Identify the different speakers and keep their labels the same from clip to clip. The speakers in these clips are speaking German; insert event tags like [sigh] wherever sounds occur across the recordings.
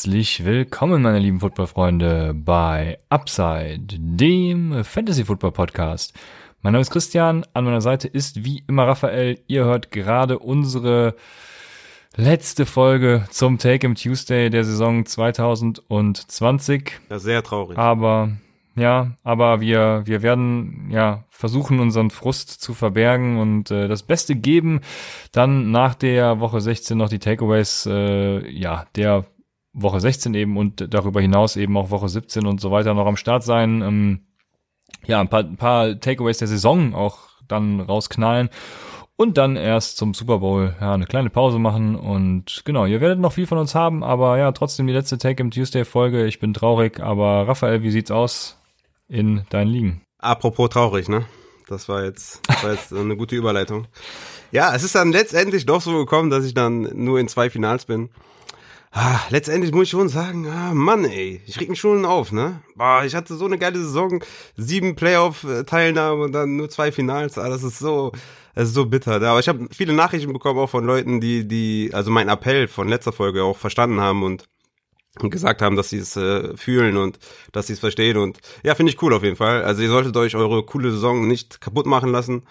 Speaker 1: Herzlich willkommen, meine lieben Footballfreunde, bei Upside, dem Fantasy Football Podcast. Mein Name ist Christian, an meiner Seite ist wie immer Raphael. Ihr hört gerade unsere letzte Folge zum Take im Tuesday der Saison 2020.
Speaker 2: Ja, sehr traurig.
Speaker 1: Aber ja, aber wir wir werden ja versuchen unseren Frust zu verbergen und äh, das Beste geben. Dann nach der Woche 16 noch die Takeaways äh, ja der Woche 16 eben und darüber hinaus eben auch Woche 17 und so weiter noch am Start sein. Ähm, ja, ein paar, ein paar Takeaways der Saison auch dann rausknallen und dann erst zum Super Bowl ja eine kleine Pause machen und genau, ihr werdet noch viel von uns haben, aber ja, trotzdem die letzte Take im Tuesday Folge. Ich bin traurig, aber Raphael, wie sieht's aus in deinen Ligen?
Speaker 2: Apropos traurig, ne? Das war jetzt, das war jetzt eine gute Überleitung. Ja, es ist dann letztendlich doch so gekommen, dass ich dann nur in zwei Finals bin. Ah, letztendlich muss ich schon sagen, ah, Mann, ey, ich reg mich schon auf, ne? Boah, ich hatte so eine geile Saison, sieben Playoff-Teilnahmen und dann nur zwei Finals, ah, das ist so, das ist so bitter. Aber ich habe viele Nachrichten bekommen auch von Leuten, die, die, also meinen Appell von letzter Folge auch verstanden haben und und gesagt haben, dass sie es äh, fühlen und dass sie es verstehen und ja, finde ich cool auf jeden Fall. Also ihr solltet euch eure coole Saison nicht kaputt machen lassen.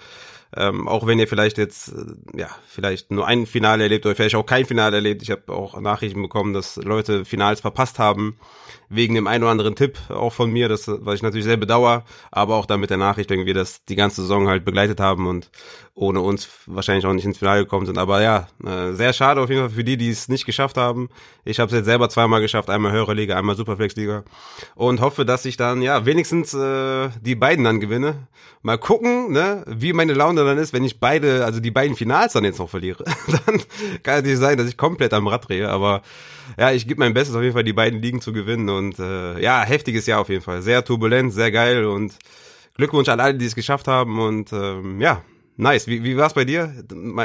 Speaker 2: Ähm, auch wenn ihr vielleicht jetzt, äh, ja, vielleicht nur ein Finale erlebt oder vielleicht auch kein Finale erlebt. Ich habe auch Nachrichten bekommen, dass Leute Finals verpasst haben, wegen dem einen oder anderen Tipp auch von mir, das, was ich natürlich sehr bedauere, aber auch dann mit der Nachricht irgendwie, dass die ganze Saison halt begleitet haben und ohne uns wahrscheinlich auch nicht ins Finale gekommen sind. Aber ja, äh, sehr schade auf jeden Fall für die, die es nicht geschafft haben. Ich habe es jetzt selber zweimal geschafft, einmal höhere Liga, einmal Superflex-Liga und hoffe, dass ich dann, ja, wenigstens äh, die beiden dann gewinne. Mal gucken, ne, wie meine Laune dann ist, wenn ich beide, also die beiden Finals dann jetzt noch verliere. [laughs] dann kann es nicht sein, dass ich komplett am Rad drehe, aber ja, ich gebe mein Bestes auf jeden Fall, die beiden Ligen zu gewinnen und äh, ja, heftiges Jahr auf jeden Fall. Sehr turbulent, sehr geil und Glückwunsch an alle, die es geschafft haben und ähm, ja, nice. Wie, wie war es bei dir?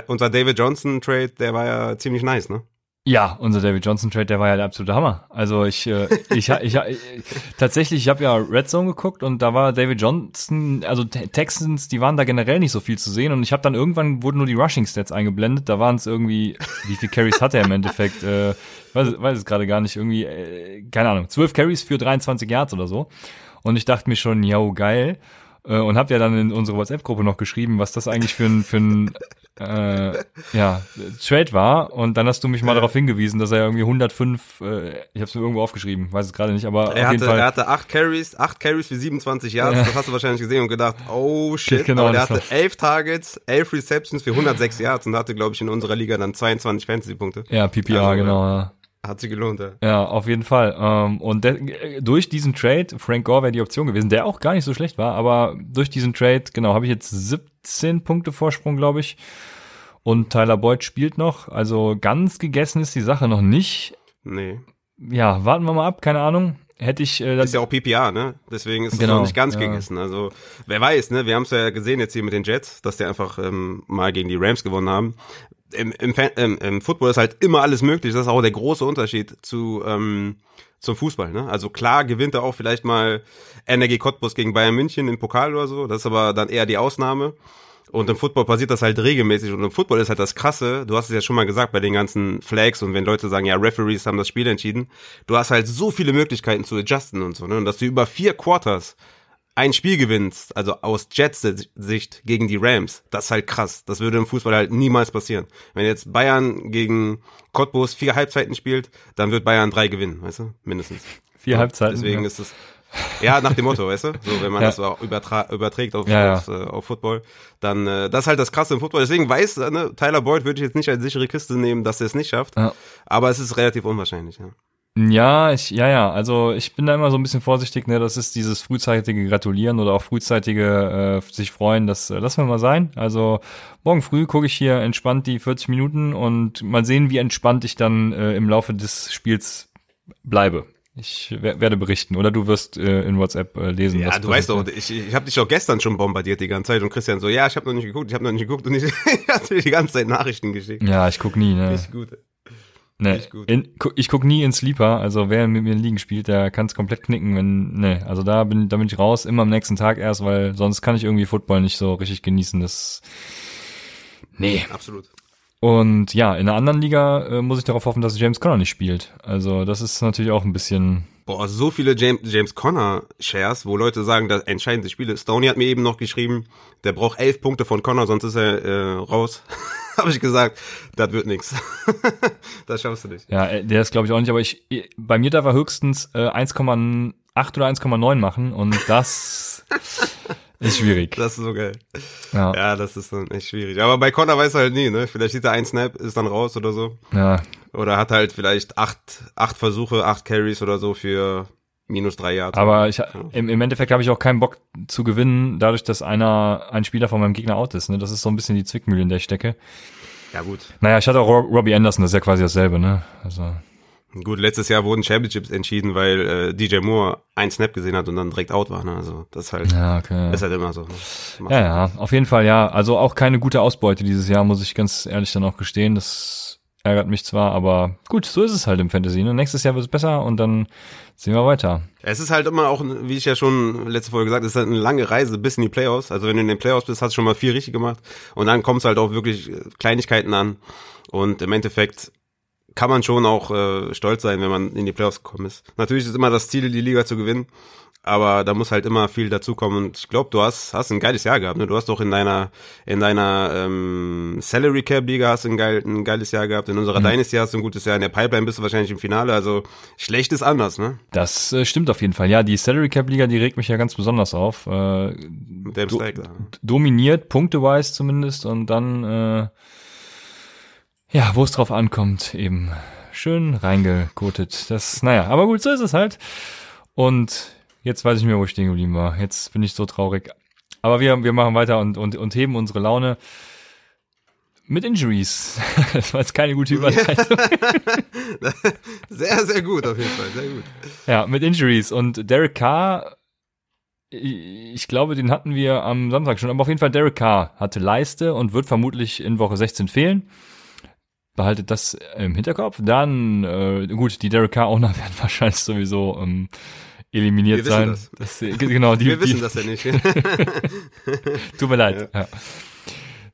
Speaker 2: Unser David Johnson Trade, der war ja ziemlich nice, ne?
Speaker 1: Ja, unser David Johnson Trade, der war ja der absolute Hammer. Also ich, äh, ich, ich, ich tatsächlich, ich habe ja Red Zone geguckt und da war David Johnson, also Texans, die waren da generell nicht so viel zu sehen und ich habe dann irgendwann wurden nur die Rushing Stats eingeblendet. Da waren es irgendwie, wie viel Carries hat er im Endeffekt? Äh, weiß, weiß es gerade gar nicht. Irgendwie, äh, keine Ahnung, 12 Carries für 23 Yards oder so. Und ich dachte mir schon, yo, geil äh, und habe ja dann in unsere WhatsApp-Gruppe noch geschrieben, was das eigentlich für ein für ein [laughs] äh, ja, Trade war und dann hast du mich mal ja. darauf hingewiesen, dass er irgendwie 105, äh, ich habe es mir irgendwo aufgeschrieben, weiß es gerade nicht, aber
Speaker 2: er
Speaker 1: auf
Speaker 2: hatte,
Speaker 1: jeden Fall.
Speaker 2: Er hatte acht Carries, acht Carries für 27 Yards, ja. das hast du wahrscheinlich gesehen und gedacht, oh shit,
Speaker 1: genau,
Speaker 2: aber der hatte elf Targets, elf Receptions für 106 Yards und hatte, glaube ich, in unserer Liga dann 22 Fantasy-Punkte.
Speaker 1: Ja, PPR, also, genau, ja.
Speaker 2: Hat sich gelohnt, ja.
Speaker 1: Ja, auf jeden Fall. Ähm, und durch diesen Trade, Frank Gore wäre die Option gewesen, der auch gar nicht so schlecht war, aber durch diesen Trade, genau, habe ich jetzt 17 Punkte Vorsprung, glaube ich. Und Tyler Boyd spielt noch. Also ganz gegessen ist die Sache noch nicht.
Speaker 2: Nee.
Speaker 1: Ja, warten wir mal ab, keine Ahnung. Hätte ich.
Speaker 2: Äh, das ist ja auch PPA, ne? Deswegen ist es genau, noch nicht ganz ja. gegessen. Also, wer weiß, ne? Wir haben es ja gesehen jetzt hier mit den Jets, dass die einfach ähm, mal gegen die Rams gewonnen haben. Im, im, im, Im Football ist halt immer alles möglich. Das ist auch der große Unterschied zu ähm, zum Fußball. Ne? Also klar gewinnt er auch vielleicht mal NRG Cottbus gegen Bayern München im Pokal oder so. Das ist aber dann eher die Ausnahme. Und im Football passiert das halt regelmäßig. Und im Football ist halt das Krasse, du hast es ja schon mal gesagt bei den ganzen Flags und wenn Leute sagen, ja, Referees haben das Spiel entschieden, du hast halt so viele Möglichkeiten zu adjusten und so, ne? Und dass du über vier Quarters ein Spiel gewinnst, also aus Jets Sicht gegen die Rams, das ist halt krass. Das würde im Fußball halt niemals passieren. Wenn jetzt Bayern gegen Cottbus vier Halbzeiten spielt, dann wird Bayern drei gewinnen, weißt du? Mindestens.
Speaker 1: Vier Halbzeiten.
Speaker 2: Deswegen ja. ist es ja, nach dem Motto, weißt du? So, wenn man ja. das so überträgt auf, ja, auf, äh, auf Football, dann äh, das ist halt das Krasse im Football. Deswegen weiß, äh, ne, Tyler Boyd würde ich jetzt nicht als sichere Kiste nehmen, dass er es nicht schafft. Aber es ist relativ unwahrscheinlich, ja.
Speaker 1: Ja, ich, ja, ja. Also ich bin da immer so ein bisschen vorsichtig, ne? Das ist dieses frühzeitige Gratulieren oder auch frühzeitige äh, sich freuen. Das äh, lassen wir mal sein. Also morgen früh gucke ich hier entspannt die 40 Minuten und mal sehen, wie entspannt ich dann äh, im Laufe des Spiels bleibe. Ich werde berichten oder du wirst äh, in WhatsApp äh, lesen.
Speaker 2: Ja, du weißt doch, ich, ich habe dich auch gestern schon bombardiert die ganze Zeit und Christian so, ja, ich habe noch nicht geguckt, ich habe noch nicht geguckt und ich, [laughs] ich hatte dir die ganze Zeit Nachrichten geschickt.
Speaker 1: Ja, ich guck nie, ne?
Speaker 2: Nicht gut.
Speaker 1: Nee, in, ich guck nie in Sleeper, also wer mit mir in Ligen spielt, der kann es komplett knicken, wenn, ne, also da bin, da bin ich raus, immer am nächsten Tag erst, weil sonst kann ich irgendwie Football nicht so richtig genießen, das, nee.
Speaker 2: Absolut.
Speaker 1: Und ja, in einer anderen Liga äh, muss ich darauf hoffen, dass James Conner nicht spielt. Also das ist natürlich auch ein bisschen.
Speaker 2: Boah, so viele James, James Conner Shares, wo Leute sagen, das entscheidende Spiele. Stoney hat mir eben noch geschrieben, der braucht elf Punkte von Conner, sonst ist er äh, raus. [laughs] [laughs] Habe ich gesagt, das wird nix. [laughs] das schaffst du nicht.
Speaker 1: Ja, äh, der ist glaube ich auch nicht, aber ich bei mir darf er höchstens äh, 1,8 oder 1,9 machen und das [laughs] ist schwierig.
Speaker 2: Das ist so geil. Ja. ja, das ist dann echt schwierig. Aber bei Connor weiß er halt nie, ne? Vielleicht sieht er ein Snap, ist dann raus oder so.
Speaker 1: Ja.
Speaker 2: Oder hat halt vielleicht acht, acht Versuche, acht Carries oder so für minus drei Jahre.
Speaker 1: Aber ich, im, im Endeffekt habe ich auch keinen Bock zu gewinnen, dadurch, dass einer, ein Spieler von meinem Gegner out ist. Ne? Das ist so ein bisschen die Zwickmühle, in der ich stecke.
Speaker 2: Ja, gut.
Speaker 1: Naja, ich hatte auch Robbie Anderson, das ist ja quasi dasselbe, ne? Also.
Speaker 2: Gut, letztes Jahr wurden Championships entschieden, weil äh, DJ Moore ein Snap gesehen hat und dann direkt out war. Ne? Also das ist halt,
Speaker 1: ja, okay.
Speaker 2: ist halt immer so.
Speaker 1: Ne? Ja, ja, auf jeden Fall ja. Also auch keine gute Ausbeute dieses Jahr, muss ich ganz ehrlich dann auch gestehen. Das ärgert mich zwar, aber gut, so ist es halt im Fantasy. Ne? Nächstes Jahr wird es besser und dann sehen wir weiter.
Speaker 2: Es ist halt immer auch, wie ich ja schon letzte Folge gesagt, es ist halt eine lange Reise bis in die Playoffs. Also wenn du in den Playoffs bist, hast du schon mal viel richtig gemacht und dann kommt es halt auch wirklich Kleinigkeiten an und im Endeffekt kann man schon auch äh, stolz sein, wenn man in die Playoffs gekommen ist. Natürlich ist immer das Ziel, die Liga zu gewinnen, aber da muss halt immer viel dazukommen. Und ich glaube, du hast hast ein geiles Jahr gehabt. Ne? Du hast doch in deiner in deiner ähm, Salary Cap Liga hast ein, geil, ein geiles Jahr gehabt. In unserer mhm. Dynasty hast du ein gutes Jahr. In der Pipeline bist du wahrscheinlich im Finale. Also schlecht ist anders, ne?
Speaker 1: Das äh, stimmt auf jeden Fall. Ja, die Salary Cap Liga, die regt mich ja ganz besonders auf. Äh,
Speaker 2: Mit dem do Stack, da.
Speaker 1: Dominiert punkteweise zumindest und dann äh, ja, wo es drauf ankommt, eben schön reingekotet. Das, naja, aber gut, so ist es halt. Und jetzt weiß ich mir, wo ich stehen geblieben war. Jetzt bin ich so traurig. Aber wir, wir machen weiter und, und, und heben unsere Laune mit Injuries. [laughs] Das war jetzt keine gute Überleitung. [laughs]
Speaker 2: sehr, sehr gut auf jeden Fall, sehr gut.
Speaker 1: Ja, mit Injuries. Und Derek Carr, ich glaube, den hatten wir am Samstag schon, aber auf jeden Fall Derek Carr hatte Leiste und wird vermutlich in Woche 16 fehlen behaltet das im Hinterkopf. Dann, äh, gut, die Derek Carr Owner [laughs] werden wahrscheinlich sowieso ähm, eliminiert
Speaker 2: Wir
Speaker 1: sein.
Speaker 2: Das.
Speaker 1: Das, genau, die,
Speaker 2: Wir wissen
Speaker 1: die,
Speaker 2: das ja nicht. [laughs] [laughs]
Speaker 1: Tut mir leid. Ja. Ja.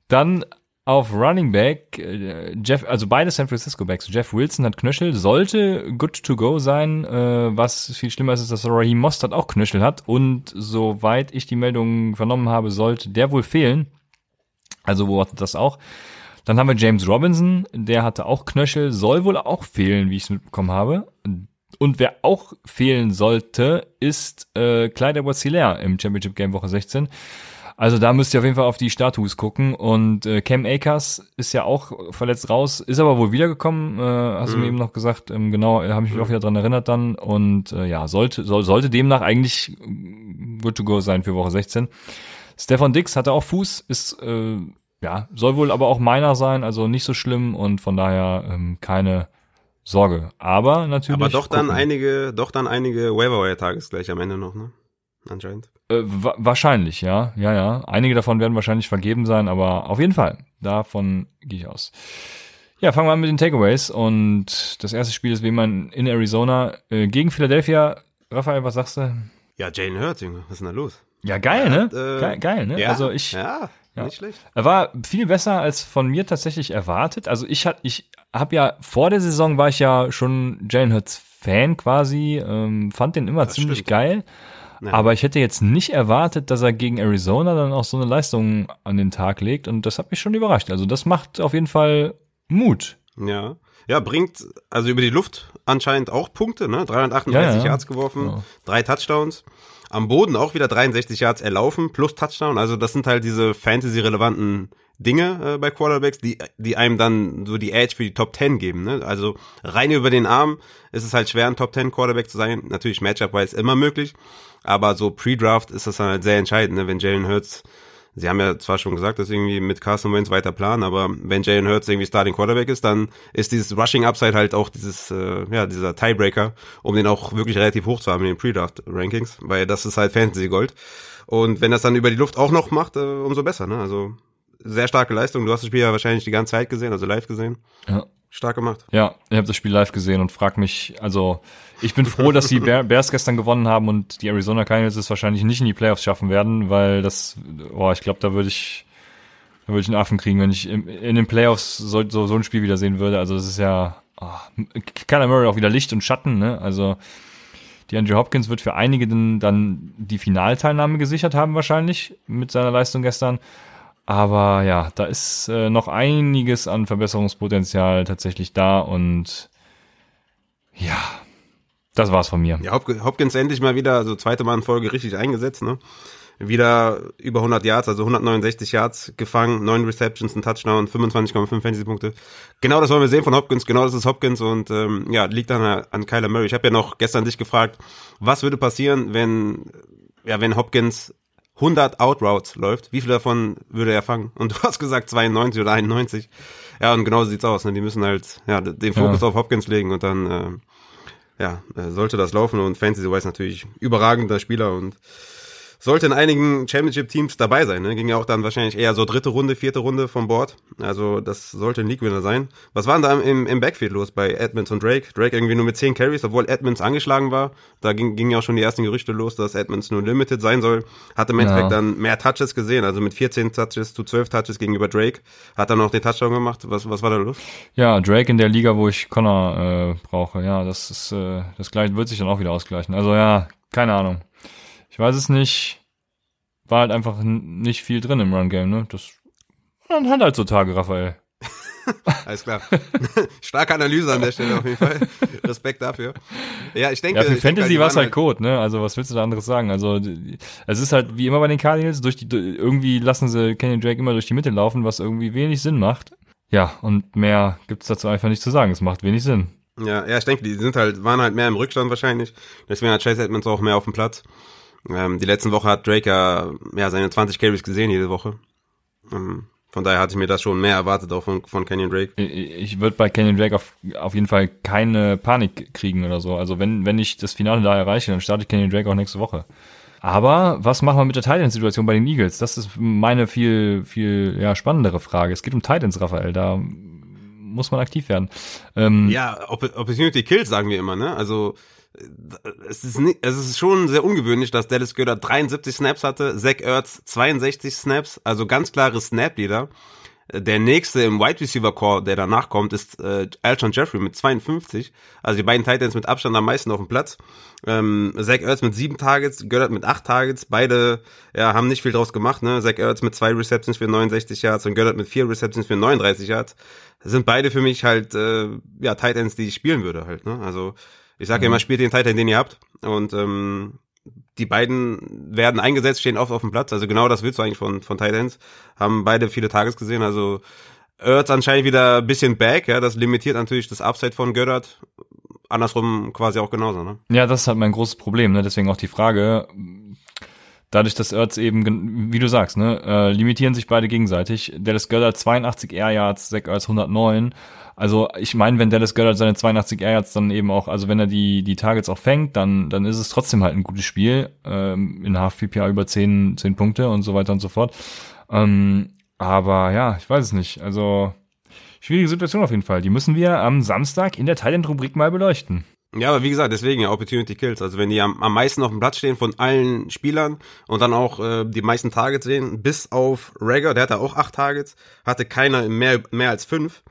Speaker 1: Dann auf Running Back, äh, Jeff, also beide San Francisco Backs. Jeff Wilson hat Knöchel, sollte good to go sein. Äh, was viel schlimmer ist, ist, dass Raheem Mostert auch Knöchel hat. Und soweit ich die Meldung vernommen habe, sollte der wohl fehlen. Also beobachtet das auch. Dann haben wir James Robinson, der hatte auch Knöchel, soll wohl auch fehlen, wie ich es mitbekommen habe. Und wer auch fehlen sollte, ist äh, Clyde edwards im Championship Game Woche 16. Also da müsst ihr auf jeden Fall auf die Status gucken. Und äh, Cam Akers ist ja auch verletzt raus, ist aber wohl wiedergekommen, äh, hast mhm. du mir eben noch gesagt. Ähm, genau, habe ich mich mhm. auch wieder dran erinnert dann. Und äh, ja, sollte, soll, sollte demnach eigentlich good to go sein für Woche 16. Stefan Dix hatte auch Fuß, ist äh, ja, soll wohl aber auch meiner sein, also nicht so schlimm und von daher ähm, keine Sorge. Aber natürlich.
Speaker 2: Aber doch gucken. dann einige, doch dann einige Waiver-Tages gleich am Ende noch, ne? Anscheinend.
Speaker 1: Äh, wa wahrscheinlich, ja, ja, ja. Einige davon werden wahrscheinlich vergeben sein, aber auf jeden Fall. Davon gehe ich aus. Ja, fangen wir an mit den Takeaways. Und das erste Spiel ist wie immer in Arizona äh, gegen Philadelphia. Raphael, was sagst du?
Speaker 2: Ja, Jane Hurts, Junge, was ist denn da los?
Speaker 1: Ja, geil, ne? Äh, geil, geil, ne?
Speaker 2: Ja,
Speaker 1: also ich,
Speaker 2: ja, ja. Nicht schlecht.
Speaker 1: Er war viel besser als von mir tatsächlich erwartet. Also ich hat, ich habe ja vor der Saison war ich ja schon Jalen Hurts Fan quasi, ähm, fand den immer das ziemlich stimmt. geil. Ja. Aber ich hätte jetzt nicht erwartet, dass er gegen Arizona dann auch so eine Leistung an den Tag legt und das hat mich schon überrascht. Also das macht auf jeden Fall Mut.
Speaker 2: Ja. Ja, bringt also über die Luft anscheinend auch Punkte, ne? 338 ja, ja. Yards geworfen, ja. drei Touchdowns. Am Boden auch wieder 63 Yards erlaufen plus Touchdown. Also das sind halt diese Fantasy-relevanten Dinge äh, bei Quarterbacks, die, die einem dann so die Edge für die Top 10 geben. Ne? Also rein über den Arm ist es halt schwer, ein Top 10 Quarterback zu sein. Natürlich Matchup-wise immer möglich, aber so Pre-Draft ist das dann halt sehr entscheidend, ne? wenn Jalen Hurts sie haben ja zwar schon gesagt, dass irgendwie mit Carson Wentz weiter planen, aber wenn Jalen Hurts irgendwie Starting Quarterback ist, dann ist dieses Rushing Upside halt auch dieses, äh, ja, dieser Tiebreaker, um den auch wirklich relativ hoch zu haben in den Pre-Draft Rankings, weil das ist halt Fantasy Gold. Und wenn das dann über die Luft auch noch macht, äh, umso besser, ne? Also sehr starke Leistung. Du hast das Spiel ja wahrscheinlich die ganze Zeit gesehen, also live gesehen.
Speaker 1: Ja.
Speaker 2: Stark gemacht.
Speaker 1: Ja, ich habe das Spiel live gesehen und frag mich, also ich bin froh, dass die Bears gestern gewonnen haben und die Arizona Cardinals es wahrscheinlich nicht in die Playoffs schaffen werden, weil das, boah, ich glaube, da würde ich, da würde ich einen Affen kriegen, wenn ich in, in den Playoffs so, so, so ein Spiel wieder sehen würde. Also das ist ja, oh, Kyler Murray auch wieder Licht und Schatten, ne? Also die Andrew Hopkins wird für einige dann die Finalteilnahme gesichert haben wahrscheinlich mit seiner Leistung gestern. Aber ja, da ist äh, noch einiges an Verbesserungspotenzial tatsächlich da und ja, das war's von mir.
Speaker 2: Ja, Hopkins endlich mal wieder, also zweite Mal in Folge richtig eingesetzt, ne? Wieder über 100 Yards, also 169 Yards gefangen, 9 Receptions, ein Touchdown, 25,5 Fantasy-Punkte. Genau das wollen wir sehen von Hopkins, genau das ist Hopkins und ähm, ja, liegt dann an Kyler Murray. Ich habe ja noch gestern dich gefragt, was würde passieren, wenn ja, wenn Hopkins 100 Outroutes läuft, wie viel davon würde er fangen? Und du hast gesagt 92 oder 91. Ja, und genau so sieht's aus. Ne? Die müssen halt ja, den Fokus ja. auf Hopkins legen und dann äh, ja, äh, sollte das laufen. Und Fantasy-wise natürlich überragender Spieler und sollte in einigen Championship-Teams dabei sein. Ne? Ging ja auch dann wahrscheinlich eher so dritte Runde, vierte Runde vom Board. Also das sollte ein League-Winner sein. Was war denn da im, im Backfield los bei Edmonds und Drake? Drake irgendwie nur mit 10 Carries, obwohl Edmonds angeschlagen war. Da ging, ging ja auch schon die ersten Gerüchte los, dass Edmonds nur limited sein soll. Hat im Endeffekt ja. dann mehr Touches gesehen, also mit 14 Touches zu 12 Touches gegenüber Drake. Hat dann noch den Touchdown gemacht. Was, was war da los?
Speaker 1: Ja, Drake in der Liga, wo ich Connor äh, brauche. Ja, das ist äh, das gleich wird sich dann auch wieder ausgleichen. Also ja, keine Ahnung. Ich weiß es nicht war halt einfach nicht viel drin im Run-Game, ne? Das man hat halt so Tage, Raphael. [laughs]
Speaker 2: Alles klar. [laughs] Starke Analyse an der Stelle auf jeden Fall. Respekt dafür. Ja, ich denke. Ja,
Speaker 1: für Fantasy war es halt Code, ne? Also was willst du da anderes sagen? Also es ist halt wie immer bei den Cardinals, durch die irgendwie lassen sie Kenny Drake immer durch die Mitte laufen, was irgendwie wenig Sinn macht. Ja, und mehr gibt's dazu einfach nicht zu sagen. Es macht wenig Sinn.
Speaker 2: Ja, ja, ich denke, die sind halt, waren halt mehr im Rückstand wahrscheinlich. Deswegen hat Chase Edmonds auch mehr auf dem Platz. Ähm, die letzten Woche hat Drake ja, ja seine 20 Carries gesehen jede Woche. Ähm, von daher hatte ich mir das schon mehr erwartet auch von, von Kenyon Drake.
Speaker 1: Ich, würde bei Kenyon Drake auf, auf jeden Fall keine Panik kriegen oder so. Also wenn, wenn ich das Finale da erreiche, dann starte ich Kenyon Drake auch nächste Woche. Aber was machen wir mit der Titan-Situation bei den Eagles? Das ist meine viel, viel ja, spannendere Frage. Es geht um Titans, Raphael. Da muss man aktiv werden.
Speaker 2: Ähm, ja, Opportunity Kills sagen wir immer, ne? Also es ist, nicht, es ist schon sehr ungewöhnlich, dass Dallas Goddard 73 Snaps hatte, Zach Ertz 62 Snaps, also ganz klare Snap-Leader. Der nächste im Wide Receiver Core, der danach kommt, ist äh, Alshon Jeffrey mit 52. Also die beiden Titans mit Abstand am meisten auf dem Platz. Ähm, Zach Ertz mit sieben Targets, Goddard mit acht Targets. Beide ja, haben nicht viel draus gemacht. Ne? Zach Ertz mit zwei Receptions für 69 Yards und Goddard mit vier Receptions für 39 Yards. Das sind beide für mich halt äh, ja Titans, die ich spielen würde halt. Ne? Also ich sage mhm. immer, spielt den Titan, den ihr habt. Und ähm, die beiden werden eingesetzt, stehen oft auf dem Platz. Also genau das willst du eigentlich von, von Titans. Haben beide viele Tages gesehen. Also Ertz anscheinend wieder ein bisschen back. Ja, das limitiert natürlich das Upside von Göttert. Andersrum quasi auch genauso. Ne?
Speaker 1: Ja, das ist halt mein großes Problem. Ne? Deswegen auch die Frage, dadurch, dass Ertz eben, wie du sagst, ne, äh, limitieren sich beide gegenseitig. Dallas Goddard 82 Air Yards, Zach Ertz 109. Also ich meine, wenn Dallas Goddard seine 82 Air Yards dann eben auch, also wenn er die die Targets auch fängt, dann dann ist es trotzdem halt ein gutes Spiel ähm, in Half PPA über 10 10 Punkte und so weiter und so fort. Ähm, aber ja, ich weiß es nicht. Also schwierige Situation auf jeden Fall. Die müssen wir am Samstag in der Thailand-Rubrik mal beleuchten.
Speaker 2: Ja, aber wie gesagt, deswegen ja Opportunity Kills. Also wenn die am, am meisten auf dem Platz stehen von allen Spielern und dann auch äh, die meisten Targets sehen, bis auf Rager, der hatte auch acht Targets, hatte keiner mehr, mehr als fünf.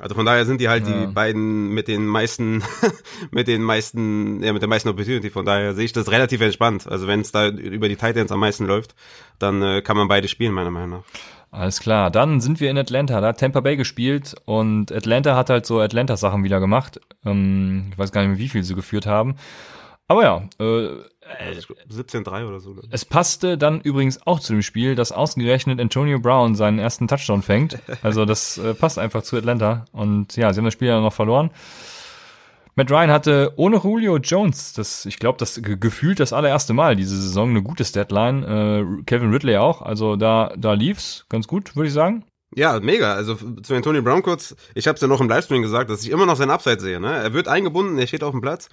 Speaker 2: Also von daher sind die halt ja. die beiden mit den meisten, [laughs] mit den meisten, ja, mit der meisten Opportunity. Von daher sehe ich das relativ entspannt. Also wenn es da über die Titans am meisten läuft, dann äh, kann man beide spielen, meiner Meinung nach.
Speaker 1: Alles klar. Dann sind wir in Atlanta. Da hat Tampa Bay gespielt und Atlanta hat halt so Atlanta-Sachen wieder gemacht. Ähm, ich weiß gar nicht mehr, wie viel sie geführt haben. Aber ja, äh,
Speaker 2: 17-3 oder so.
Speaker 1: Es passte dann übrigens auch zu dem Spiel, dass ausgerechnet Antonio Brown seinen ersten Touchdown fängt. Also das äh, passt einfach zu Atlanta. Und ja, sie haben das Spiel ja noch verloren. Matt Ryan hatte ohne Julio Jones, das, ich glaube, das gefühlt das allererste Mal diese Saison eine gute Deadline. Äh, Kevin Ridley auch. Also da, da lief's ganz gut, würde ich sagen.
Speaker 2: Ja, mega. Also zu Antonio Brown kurz, ich habe es ja noch im Livestream gesagt, dass ich immer noch sein Upside sehe. Ne? Er wird eingebunden, er steht auf dem Platz.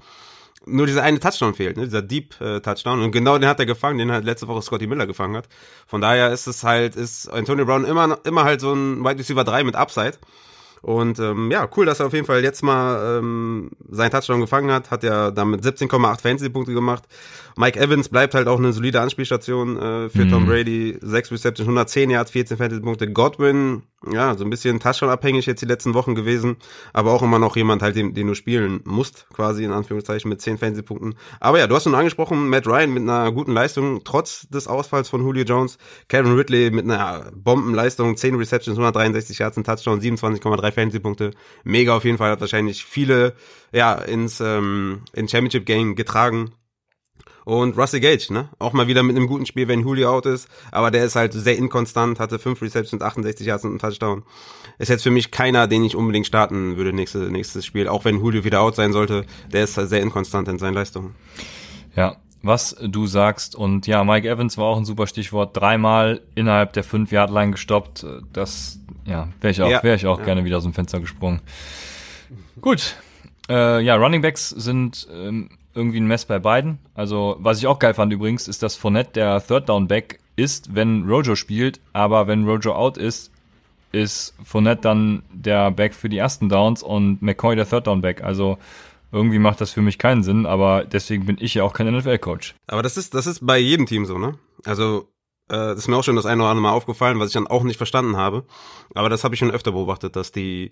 Speaker 2: Nur dieser eine Touchdown fehlt, ne? dieser Deep äh, Touchdown. Und genau den hat er gefangen, den halt letzte Woche Scotty Miller gefangen hat. Von daher ist es halt, ist Antonio Brown immer, immer halt so ein Wide Receiver 3 mit Upside. Und ähm, ja, cool, dass er auf jeden Fall jetzt mal ähm, seinen Touchdown gefangen hat. Hat ja damit 17,8 Fantasy-Punkte gemacht. Mike Evans bleibt halt auch eine solide Anspielstation äh, für mhm. Tom Brady. 6 Receptions, 110 Yards, 14 Fantasy-Punkte. Godwin, ja, so ein bisschen Touchdown-abhängig jetzt die letzten Wochen gewesen. Aber auch immer noch jemand halt, den, den du spielen musst, quasi in Anführungszeichen mit 10 Fantasy-Punkten. Aber ja, du hast schon angesprochen, Matt Ryan mit einer guten Leistung, trotz des Ausfalls von Julio Jones. Kevin Ridley mit einer Bombenleistung, 10 Receptions, 163 Yards, ein Touchdown, 27,3 drei Fantasy-Punkte. Mega auf jeden Fall, hat wahrscheinlich viele ja ins ähm, in Championship Game getragen. Und Russell Gage, ne? Auch mal wieder mit einem guten Spiel, wenn Julio out ist. Aber der ist halt sehr inkonstant, hatte fünf Receptions, 68 Yards und einen Touchdown. Ist jetzt für mich keiner, den ich unbedingt starten würde nächstes, nächstes Spiel. Auch wenn Julio wieder out sein sollte. Der ist halt sehr inkonstant in seinen Leistungen.
Speaker 1: Ja, was du sagst. Und ja, Mike Evans war auch ein super Stichwort. Dreimal innerhalb der 5-Yard-Line gestoppt. Das, ja, wäre ich auch, ja, wäre ich auch ja. gerne wieder aus dem Fenster gesprungen. Gut. Äh, ja, Running Backs sind ähm, irgendwie ein Mess bei beiden. Also, was ich auch geil fand übrigens, ist, dass Fournette der Third Down Back ist, wenn Rojo spielt, aber wenn Rojo out ist, ist Fournette dann der Back für die ersten Downs und McCoy der Third Down Back. Also irgendwie macht das für mich keinen Sinn, aber deswegen bin ich ja auch kein NFL-Coach.
Speaker 2: Aber das ist, das ist bei jedem Team so, ne? Also, äh, das ist mir auch schon das eine oder andere Mal aufgefallen, was ich dann auch nicht verstanden habe. Aber das habe ich schon öfter beobachtet, dass die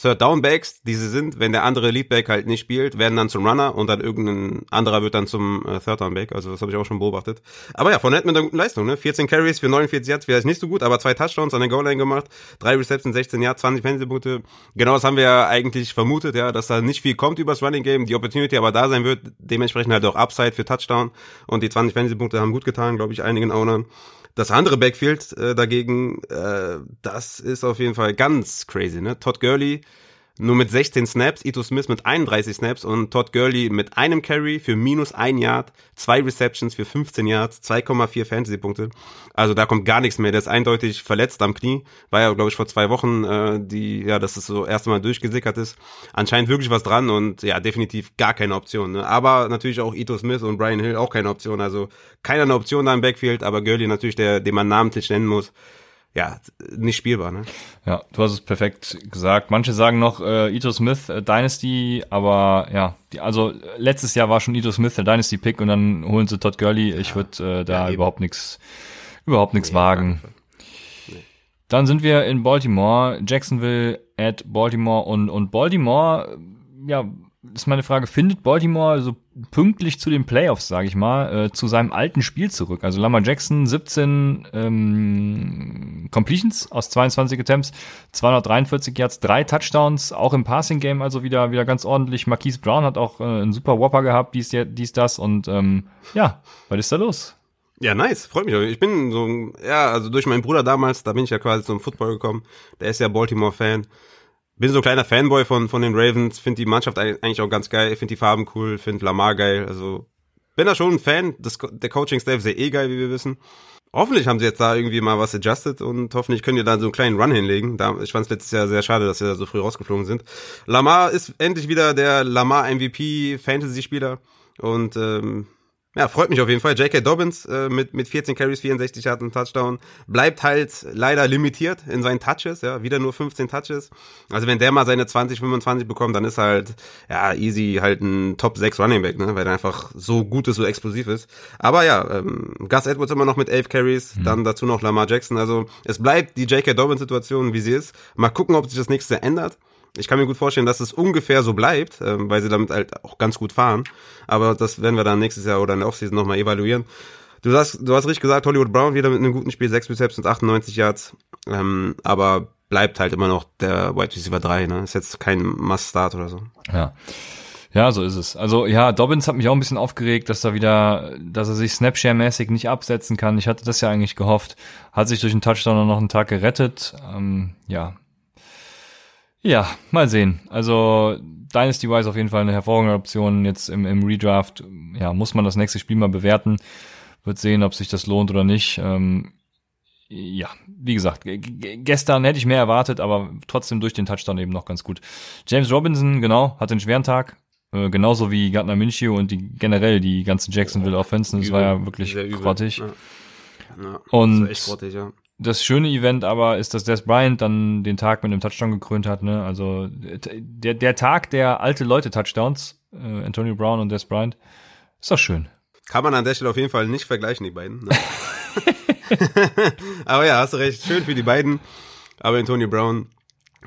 Speaker 2: Third Down Backs, die sie sind, wenn der andere Leadback halt nicht spielt, werden dann zum Runner und dann irgendein anderer wird dann zum äh, Third Down Back. Also das habe ich auch schon beobachtet. Aber ja, von mit einer guten Leistung, ne? 14 Carries für 49 Yards, vielleicht nicht so gut, aber zwei Touchdowns an der Goal Line gemacht, drei Receptions, 16 Yards, 20 Fantasy-Punkte. Genau das haben wir ja eigentlich vermutet, ja, dass da nicht viel kommt übers Running Game, die Opportunity aber da sein wird, dementsprechend halt auch Upside für Touchdown und die 20 Fantasy-Punkte haben gut getan, glaube ich, einigen Ownern. Das andere Backfield äh, dagegen, äh, das ist auf jeden Fall ganz crazy, ne? Todd Gurley nur mit 16 Snaps, Ito Smith mit 31 Snaps und Todd Gurley mit einem Carry für minus ein Yard, zwei Receptions für 15 Yards, 2,4 Fantasy-Punkte. Also da kommt gar nichts mehr. Der ist eindeutig verletzt am Knie. War ja, glaube ich, vor zwei Wochen, äh, die, ja, dass es so erst einmal durchgesickert ist. Anscheinend wirklich was dran und ja, definitiv gar keine Option. Ne? Aber natürlich auch Ito Smith und Brian Hill auch keine Option. Also keiner eine Option da im Backfield, aber Gurley natürlich der, den man namentlich nennen muss ja, nicht spielbar, ne?
Speaker 1: Ja, du hast es perfekt gesagt. Manche sagen noch äh, Ito Smith äh, Dynasty, aber ja, die, also letztes Jahr war schon Ito Smith der Dynasty Pick und dann holen sie Todd Gurley. Ich ja. würde äh, da ja, überhaupt nichts überhaupt nichts nee, wagen. Nee. Dann sind wir in Baltimore, Jacksonville at Baltimore und und Baltimore ja, ist meine Frage, findet Baltimore so pünktlich zu den Playoffs, sage ich mal, äh, zu seinem alten Spiel zurück? Also Lamar Jackson 17 ähm, Completions aus 22 Attempts, 243 Yards, drei Touchdowns, auch im Passing Game also wieder wieder ganz ordentlich. Marquise Brown hat auch äh, einen super Whopper gehabt, dies, dies das und ähm, ja, was ist da los?
Speaker 2: Ja, nice, freut mich. Ich bin so, ja, also durch meinen Bruder damals, da bin ich ja quasi zum Football gekommen. Der ist ja Baltimore-Fan bin so ein kleiner Fanboy von, von den Ravens, finde die Mannschaft eigentlich auch ganz geil, finde die Farben cool, finde Lamar geil, also bin da schon ein Fan, das, der Coaching-Staff ja eh geil, wie wir wissen. Hoffentlich haben sie jetzt da irgendwie mal was adjusted und hoffentlich können die da so einen kleinen Run hinlegen. Da, ich fand es letztes Jahr sehr schade, dass sie da so früh rausgeflogen sind. Lamar ist endlich wieder der Lamar MVP Fantasy-Spieler und ähm, ja, freut mich auf jeden Fall. J.K. Dobbins äh, mit, mit 14 Carries, 64 hat einen Touchdown. Bleibt halt leider limitiert in seinen Touches, ja, wieder nur 15 Touches. Also wenn der mal seine 20, 25 bekommt, dann ist halt, ja, easy halt ein Top 6 Running Back, ne, weil er einfach so gut ist, so explosiv ist. Aber ja, ähm, Gus Edwards immer noch mit 11 Carries, mhm. dann dazu noch Lamar Jackson. Also es bleibt die J.K. Dobbins Situation, wie sie ist. Mal gucken, ob sich das nächste ändert. Ich kann mir gut vorstellen, dass es ungefähr so bleibt, ähm, weil sie damit halt auch ganz gut fahren. Aber das werden wir dann nächstes Jahr oder in der Offseason nochmal evaluieren. Du hast, du hast richtig gesagt, Hollywood Brown wieder mit einem guten Spiel, 6 bis selbst und 98 Yards. Ähm, aber bleibt halt immer noch der Wide Receiver 3, ne? Ist jetzt kein Must-Start oder so.
Speaker 1: Ja. Ja, so ist es. Also ja, Dobbins hat mich auch ein bisschen aufgeregt, dass er wieder, dass er sich Snapshare-mäßig nicht absetzen kann. Ich hatte das ja eigentlich gehofft. Hat sich durch einen Touchdown noch einen Tag gerettet. Ähm, ja, Ja, mal sehen. Also Dynasty Wise auf jeden Fall eine hervorragende Option. Jetzt im, im Redraft, ja, muss man das nächste Spiel mal bewerten. Wird sehen, ob sich das lohnt oder nicht. Ähm, ja, wie gesagt, gestern hätte ich mehr erwartet, aber trotzdem durch den Touchdown eben noch ganz gut. James Robinson, genau, hat einen schweren Tag. Äh, genauso wie Gardner Minshew und die generell die ganze Jacksonville Offense. Das war ja wirklich grottig. Ja. Ja, und grottig, ja. Das schöne Event aber ist, dass Des Bryant dann den Tag mit einem Touchdown gekrönt hat. Ne? Also der, der Tag der alte Leute Touchdowns, äh, Antonio Brown und Des Bryant, ist doch schön.
Speaker 2: Kann man an der Stelle auf jeden Fall nicht vergleichen, die beiden. Ne? [laughs] [laughs] aber ja, hast du recht. Schön für die beiden. Aber Antonio Brown,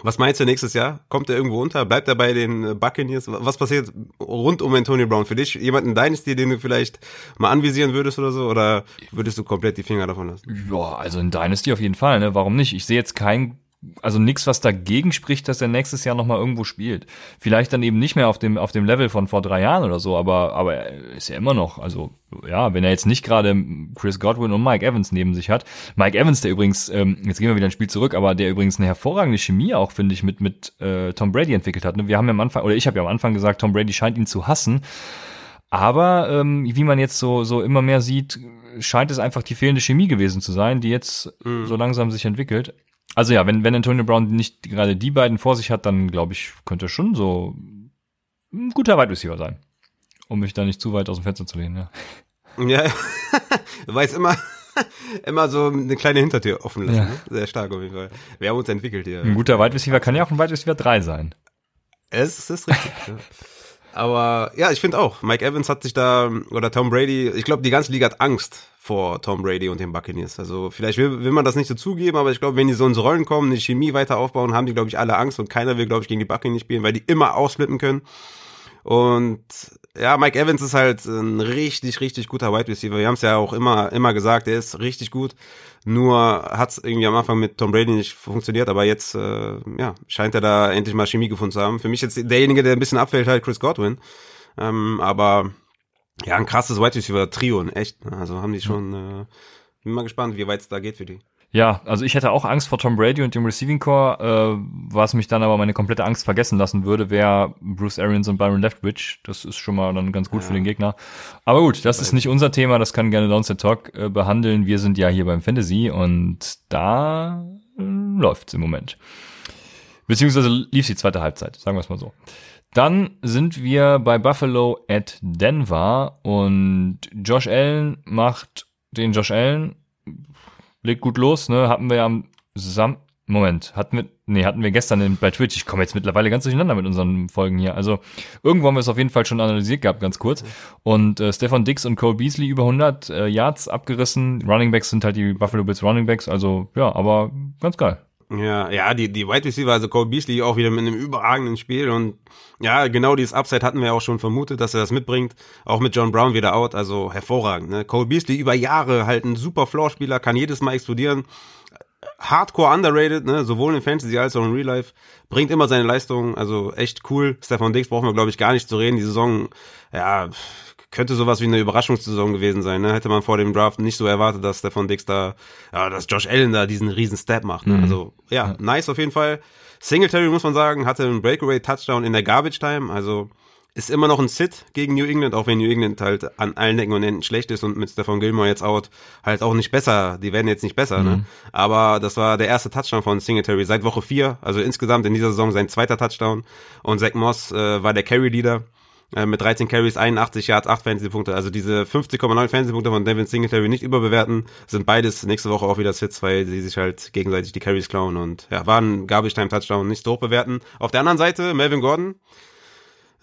Speaker 2: was meinst du nächstes Jahr? Kommt er irgendwo unter? Bleibt er bei den Buccaneers? Was passiert rund um Antonio Brown? Für dich jemanden deines, den du vielleicht mal anvisieren würdest oder so? Oder würdest du komplett die Finger davon lassen?
Speaker 1: Ja, also in Dynasty auf jeden Fall, ne? Warum nicht? Ich sehe jetzt keinen also nichts, was dagegen spricht, dass er nächstes Jahr nochmal irgendwo spielt. Vielleicht dann eben nicht mehr auf dem, auf dem Level von vor drei Jahren oder so, aber, aber er ist ja immer noch, also ja, wenn er jetzt nicht gerade Chris Godwin und Mike Evans neben sich hat. Mike Evans, der übrigens, ähm, jetzt gehen wir wieder ein Spiel zurück, aber der übrigens eine hervorragende Chemie auch, finde ich, mit, mit äh, Tom Brady entwickelt hat. Ne? Wir haben ja am Anfang, oder ich habe ja am Anfang gesagt, Tom Brady scheint ihn zu hassen. Aber ähm, wie man jetzt so, so immer mehr sieht, scheint es einfach die fehlende Chemie gewesen zu sein, die jetzt mhm. so langsam sich entwickelt. Also ja, wenn, wenn Antonio Brown nicht gerade die beiden vor sich hat, dann glaube ich, könnte er schon so ein guter Wide Receiver sein. Um mich da nicht zu weit aus dem Fenster zu lehnen,
Speaker 2: ja. Ja, [laughs] du weißt immer, [laughs] immer so eine kleine Hintertür offen lassen. Ja. Ne? Sehr stark auf jeden Fall. Wir haben uns entwickelt hier.
Speaker 1: Ein guter Wide Receiver kann ja auch ein Wide Receiver 3 sein.
Speaker 2: Es ist richtig. [laughs] Aber ja, ich finde auch, Mike Evans hat sich da, oder Tom Brady, ich glaube, die ganze Liga hat Angst vor Tom Brady und den Buccaneers. Also vielleicht will, will man das nicht so zugeben, aber ich glaube, wenn die so ins Rollen kommen, die Chemie weiter aufbauen, haben die, glaube ich, alle Angst und keiner will, glaube ich, gegen die Buccaneers spielen, weil die immer ausflippen können. Und ja, Mike Evans ist halt ein richtig, richtig guter Wide Receiver. Wir haben es ja auch immer, immer gesagt, er ist richtig gut. Nur hat es irgendwie am Anfang mit Tom Brady nicht funktioniert, aber jetzt äh, ja, scheint er da endlich mal Chemie gefunden zu haben. Für mich jetzt derjenige, der ein bisschen abfällt, halt Chris Godwin. Ähm, aber ja, ein krasses Wide Receiver Trio, echt. Also haben die schon. Äh, bin mal gespannt, wie weit es da geht für die.
Speaker 1: Ja, also ich hätte auch Angst vor Tom Brady und dem Receiving Core, äh, was mich dann aber meine komplette Angst vergessen lassen würde, wäre Bruce Arians und Byron Leftwich. Das ist schon mal dann ganz gut ja. für den Gegner. Aber gut, das ist nicht unser Thema, das kann gerne Downset Talk äh, behandeln. Wir sind ja hier beim Fantasy und da äh, läuft's im Moment. Beziehungsweise lief die zweite Halbzeit, sagen wir es mal so. Dann sind wir bei Buffalo at Denver und Josh Allen macht den Josh Allen legt gut los, ne? Hatten wir ja am Sam Moment, hatten wir, nee, hatten wir gestern bei Twitch. Ich komme jetzt mittlerweile ganz durcheinander mit unseren Folgen hier. Also irgendwo haben wir es auf jeden Fall schon analysiert gehabt, ganz kurz. Und äh, Stefan Dix und Cole Beasley über 100 äh, Yards abgerissen. Running Backs sind halt die Buffalo Bills Running Backs. Also ja, aber ganz geil.
Speaker 2: Ja, ja, die, die Wide Receiver, also Cole Beasley auch wieder mit einem überragenden Spiel und ja, genau dieses Upside hatten wir auch schon vermutet, dass er das mitbringt. Auch mit John Brown wieder out, also hervorragend. Ne? Cole Beasley über Jahre halt ein super Floor-Spieler, kann jedes Mal explodieren. Hardcore underrated, ne, sowohl in Fantasy als auch in Real Life, bringt immer seine Leistung, also echt cool. Stefan Dix brauchen wir, glaube ich, gar nicht zu reden. Die Saison, ja, könnte sowas wie eine Überraschungssaison gewesen sein. Ne? Hätte man vor dem Draft nicht so erwartet, dass Stefan Dix da, ja, dass Josh Allen da diesen riesen Step macht. Ne? Mhm. Also ja, nice auf jeden Fall. Singletary muss man sagen, hatte einen Breakaway Touchdown in der Garbage Time. Also ist immer noch ein Sit gegen New England, auch wenn New England halt an allen Ecken und Enden schlecht ist und mit Stefan Gilmore jetzt out halt auch nicht besser. Die werden jetzt nicht besser, ne? mhm. ne? Aber das war der erste Touchdown von Singletary seit Woche vier, also insgesamt in dieser Saison sein zweiter Touchdown. Und Zach Moss äh, war der Carry Leader äh, mit 13 Carries, 81 Yards, 8 Fantasy-Punkte. Also diese 50,9 Fantasy-Punkte von Devin Singletary nicht überbewerten, sind beides nächste Woche auch wieder Sits, weil sie sich halt gegenseitig die Carries klauen und ja, waren Garbage-Time-Touchdown nicht so hoch bewerten. Auf der anderen Seite Melvin Gordon,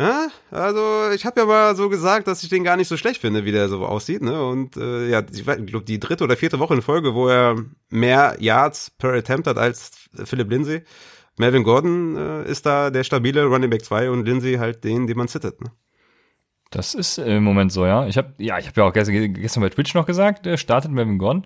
Speaker 2: ja, also ich habe ja mal so gesagt, dass ich den gar nicht so schlecht finde, wie der so aussieht, ne? Und äh, ja, ich glaube die dritte oder vierte Woche in Folge, wo er mehr Yards per Attempt hat als Philipp Lindsay. Melvin Gordon äh, ist da der stabile Running Back 2 und Lindsay halt den, den man zittert. Ne?
Speaker 1: Das ist im Moment so, ja. Ich habe ja, ich habe ja auch gestern, gestern bei Twitch noch gesagt, der startet Melvin Gordon.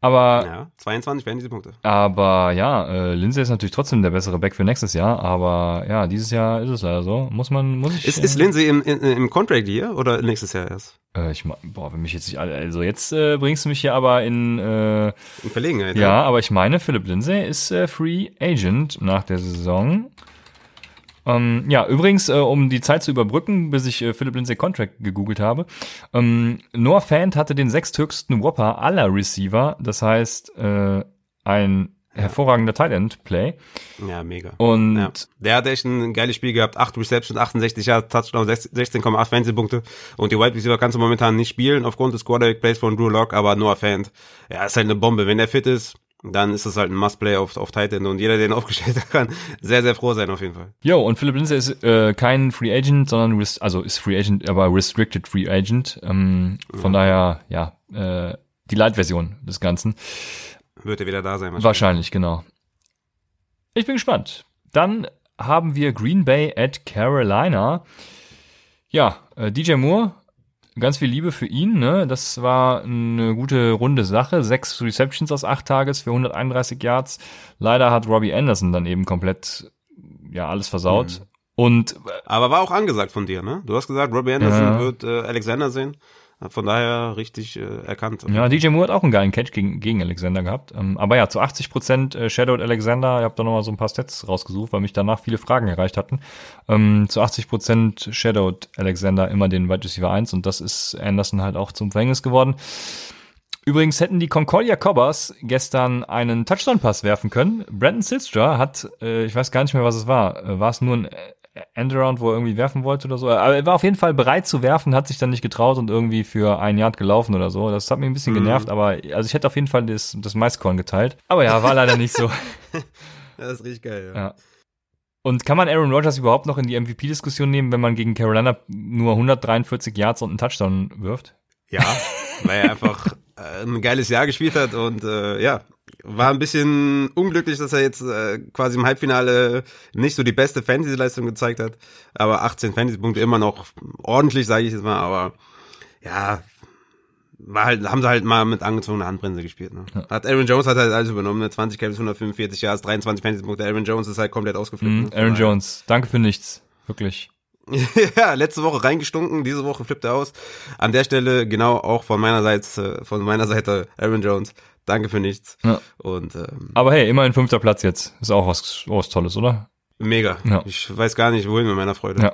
Speaker 1: Aber
Speaker 2: Ja, 22 Fantasy-Punkte.
Speaker 1: Aber ja, äh, Lindsay ist natürlich trotzdem der bessere Back für nächstes Jahr. Aber ja, dieses Jahr ist es leider so. Muss man, muss ich.
Speaker 2: Ist, ist Lindsay im, im, im Contract hier oder nächstes Jahr erst?
Speaker 1: Äh, ich boah, wenn mich jetzt nicht, alle- also jetzt äh, bringst du mich hier aber in, äh,
Speaker 2: In Verlegenheit.
Speaker 1: ja, aber ich meine, Philip Lindsay ist äh, Free Agent nach der Saison. Ähm, ja, übrigens, äh, um die Zeit zu überbrücken, bis ich äh, Philip Lindsay Contract gegoogelt habe. Ähm, Noah Fant hatte den sechsthöchsten Whopper aller Receiver. Das heißt, äh, ein hervorragender Tight End Play.
Speaker 2: Ja, mega.
Speaker 1: Und
Speaker 2: Ja. Der hat echt ein geiles Spiel gehabt. 8 Receptions, 68 Yards, Touchdown, 16,8 Fantasy-Punkte. Und die Wide Receiver kannst du momentan nicht spielen aufgrund des Quarterback-Plays von Drew Lock, aber Noah Fant, ja, ist halt eine Bombe. Wenn er fit ist, dann ist das halt ein Must-Play auf, auf Tight End. Und jeder, der ihn [laughs] aufgestellt hat, kann sehr, sehr froh sein auf jeden Fall.
Speaker 1: Jo, und Philip Lindsay ist äh, kein Free Agent, sondern also ist Free Agent, aber Restricted Free Agent. Ähm, von daher, ja, äh, die Light-Version des Ganzen.
Speaker 2: Wird er wieder da sein.
Speaker 1: Wahrscheinlich, genau. Ich bin gespannt. Dann haben wir Green Bay at Carolina. Ja, äh, DJ Moore, ganz viel Liebe für ihn. Ne? Das war eine gute runde Sache. Sechs Receptions aus acht Tages für 131 Yards. Leider hat Robbie Anderson dann eben komplett ja alles versaut. Und äh,
Speaker 2: Aber war auch angesagt von dir, ne? Du hast gesagt, Robbie Anderson
Speaker 1: Ja.
Speaker 2: wird äh, Alexander sehen. Von daher richtig äh, erkannt.
Speaker 1: Ja, DJ Moore hat auch einen geilen Catch gegen, gegen Alexander gehabt. Ähm, aber ja, zu 80 Prozent äh, Shadowed Alexander. Ich habe da nochmal so ein paar Stats rausgesucht, weil mich danach viele Fragen erreicht hatten. Ähm, zu 80 Prozent Shadowed Alexander immer den Wide Receiver 1 und das ist Anderson halt auch zum Verhängnis geworden. Übrigens hätten die Concordia Cobbers gestern einen Touchdown-Pass werfen können. Brandon Silstra hat, äh, ich weiß gar nicht mehr, was es war. Äh, war es nur ein äh, Endaround, wo er irgendwie werfen wollte oder so? Aber er war auf jeden Fall bereit zu werfen, hat sich dann nicht getraut und irgendwie für ein Yard gelaufen oder so. Das hat mich ein bisschen genervt, aber also ich hätte auf jeden Fall das, das Maiskorn geteilt. Aber ja, war leider nicht so. [laughs]
Speaker 2: Das ist richtig geil, ja.
Speaker 1: Ja. Und kann man Aaron Rodgers überhaupt noch in die MVP-Diskussion nehmen, wenn man gegen Carolina nur 143 Yards und einen Touchdown wirft?
Speaker 2: Ja, weil er einfach äh, ein geiles Jahr gespielt hat und äh, ja, war ein bisschen unglücklich, dass er jetzt äh, quasi im Halbfinale nicht so die beste Fantasy-Leistung gezeigt hat. Aber 18 Fantasy-Punkte immer noch ordentlich, sage ich jetzt mal. Aber ja, war halt, haben sie halt mal mit angezogener Handbremse gespielt. Ne? Hat Aaron Jones hat halt alles übernommen, ne? 20 Carries, 145 Yards, 23 Fantasy-Punkte. Aaron Jones ist halt komplett ausgeflippt.
Speaker 1: Mhm,
Speaker 2: ne?
Speaker 1: Aaron Jones, danke für nichts. Wirklich. [laughs]
Speaker 2: ja, letzte Woche reingestunken, diese Woche flippt er aus. An der Stelle genau auch von meiner Seite, von meiner Seite Aaron Jones. Danke für nichts.
Speaker 1: Ja.
Speaker 2: Und ähm,
Speaker 1: Aber hey, immerhin fünfter Platz jetzt. Ist auch was, was Tolles, oder?
Speaker 2: mega.
Speaker 1: Ja.
Speaker 2: Ich weiß gar nicht, wohin mit meiner Freude.
Speaker 1: Ja.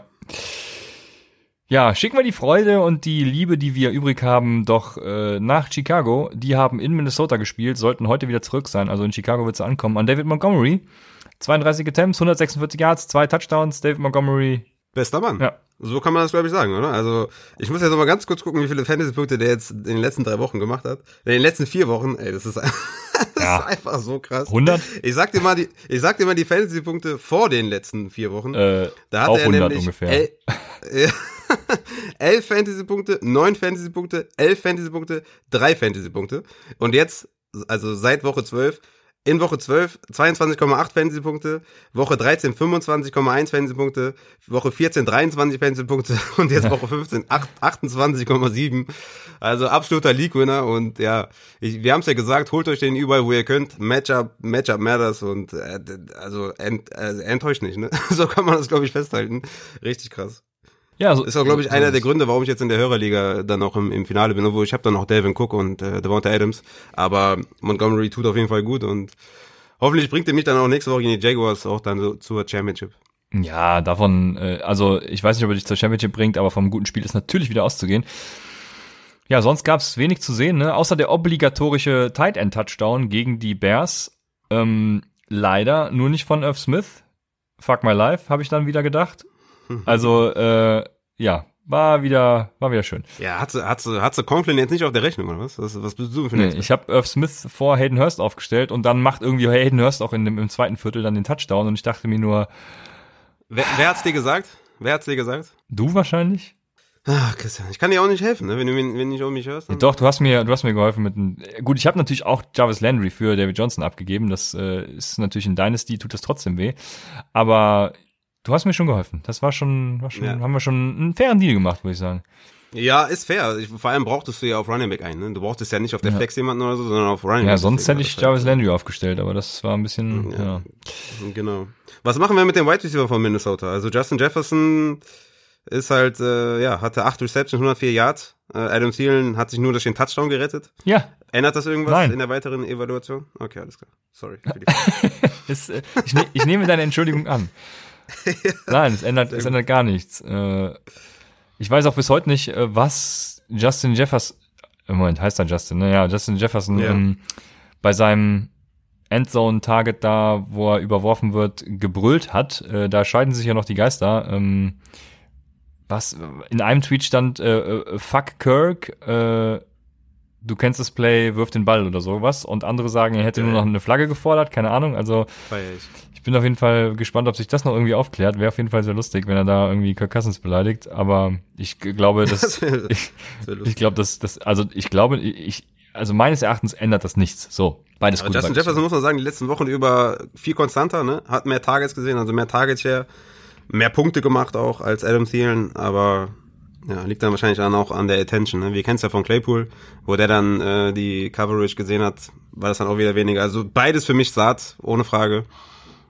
Speaker 1: Ja, schicken wir die Freude und die Liebe, die wir übrig haben, doch äh, nach Chicago. Die haben in Minnesota gespielt, sollten heute wieder zurück sein. Also in Chicago wird es ankommen. An David Montgomery. 32 Attempts, 146 Yards, zwei Touchdowns. David Montgomery.
Speaker 2: Bester Mann.
Speaker 1: Ja.
Speaker 2: So kann man das, glaube ich, sagen, oder? Also, ich muss jetzt noch mal ganz kurz gucken, wie viele Fantasy-Punkte der jetzt in den letzten drei Wochen gemacht hat. In den letzten vier Wochen, ey, das ist, [laughs] das
Speaker 1: Ja.
Speaker 2: ist einfach so krass.
Speaker 1: 100?
Speaker 2: Ich sag dir mal die, ich sag dir mal die Fantasy-Punkte vor den letzten vier Wochen.
Speaker 1: Äh,
Speaker 2: Da hat
Speaker 1: auch
Speaker 2: er
Speaker 1: 100
Speaker 2: nämlich
Speaker 1: ungefähr.
Speaker 2: El Ja. [laughs] elf Fantasy-Punkte, neun Fantasy-Punkte, elf Fantasy-Punkte, drei Fantasy-Punkte. Und jetzt, also seit Woche 12, in Woche 12 22,8 Fantasy-Punkte, Woche 13 25,1 Fantasy-Punkte, Woche 14 23 Fantasy-Punkte und jetzt Woche 15 acht- 28,7. Also absoluter League-Winner und ja, ich, wir haben es ja gesagt, holt euch den überall, wo ihr könnt. Matchup, Matchup matters und äh, also ent, äh, enttäuscht nicht, ne? [laughs] So kann man das, glaube ich, festhalten. Richtig krass.
Speaker 1: Ja, so,
Speaker 2: Ist auch, glaube ich,
Speaker 1: so
Speaker 2: einer der. Gründe, warum ich jetzt in der Hörerliga dann auch im, im Finale bin, obwohl ich habe dann noch Delvin Cook und äh, Devonta Adams, aber Montgomery tut auf jeden Fall gut und hoffentlich bringt er mich dann auch nächste Woche in die Jaguars auch dann so zur Championship.
Speaker 1: Ja, davon, äh, also ich weiß nicht, ob er dich zur Championship bringt, aber vom guten Spiel ist natürlich wieder auszugehen. Ja, sonst gab es wenig zu sehen, ne? Außer der obligatorische Tight End Touchdown gegen die Bears. Ähm, leider nur nicht von Irv Smith. Fuck my life, habe ich dann wieder gedacht. [laughs] Also, äh, ja, war wieder, war wieder schön.
Speaker 2: Ja, hat sie, hat sie, hat sie Conklin jetzt nicht auf der Rechnung, oder was? Was, was bist du für ein
Speaker 1: Nee, ich habe Irv Smith vor Hayden Hurst aufgestellt und dann macht irgendwie Hayden Hurst auch in dem, im zweiten Viertel dann den Touchdown und ich dachte mir nur,
Speaker 2: Wer, wer hat's dir gesagt? Wer hat's dir gesagt?
Speaker 1: du wahrscheinlich?
Speaker 2: Ach, Christian, ich kann dir auch nicht helfen, ne? wenn du wenn du nicht um mich hörst.
Speaker 1: Ja, doch, du hast mir, du hast mir geholfen mit einem, gut, ich habe natürlich auch Jarvis Landry für David Johnson abgegeben. Das äh, ist natürlich in Dynasty, tut das trotzdem weh. Aber du hast mir schon geholfen. Das war schon, war schon
Speaker 2: Ja.
Speaker 1: haben wir schon einen fairen Deal gemacht, würde ich sagen.
Speaker 2: Ja, ist fair. Ich, vor allem brauchtest du ja auf Running Back einen. Ne? Du brauchtest ja nicht auf der ja. Flex jemanden oder so, sondern auf Running Back.
Speaker 1: Ja, sonst hätte ich Jarvis Landry aufgestellt, aber das war ein bisschen, ja. ja.
Speaker 2: Genau. Was machen wir mit dem Wide Receiver von Minnesota? Also Justin Jefferson ist halt, äh, ja, hatte acht Receptions, 104 Yards. Äh, Adam Thielen hat sich nur durch den Touchdown gerettet.
Speaker 1: Ja.
Speaker 2: Ändert das irgendwas Nein. in der weiteren Evaluation? Okay, alles klar. Sorry. [laughs]
Speaker 1: es, äh, ich, ne, ich nehme deine Entschuldigung an. [laughs] Nein, es ändert, es ändert gar nichts. Äh, ich weiß auch bis heute nicht, äh, was Justin Jefferson, im Moment heißt er Justin, ne? Ja, Justin Jefferson ja. ähm, bei seinem Endzone-Target da, wo er überworfen wird, gebrüllt hat. Äh, da scheiden sich ja noch die Geister. Ähm, was in einem Tweet stand, äh, fuck Kirk, äh, du kennst das Play, wirf den Ball oder sowas. Und andere sagen, er hätte nur noch eine Flagge gefordert, keine Ahnung. Also ich bin auf jeden Fall gespannt, ob sich das noch irgendwie aufklärt. Wäre auf jeden Fall sehr lustig, wenn er da irgendwie Kirk Cousins beleidigt. Aber ich glaube, [laughs] dass das wär, ich, ich glaube, dass das, also ich glaube, ich, also meines Erachtens ändert das nichts. So, beides
Speaker 2: gut. Justin Jefferson muss man sagen, die letzten Wochen über viel konstanter, ne? Hat mehr Targets gesehen, also mehr Target Share, mehr Punkte gemacht auch als Adam Thielen, aber ja, liegt dann wahrscheinlich dann auch an der Attention. Ne? Wir kennen es ja von Claypool, wo der dann äh, die Coverage gesehen hat, war das dann auch wieder weniger. Also beides für mich Saat, ohne Frage.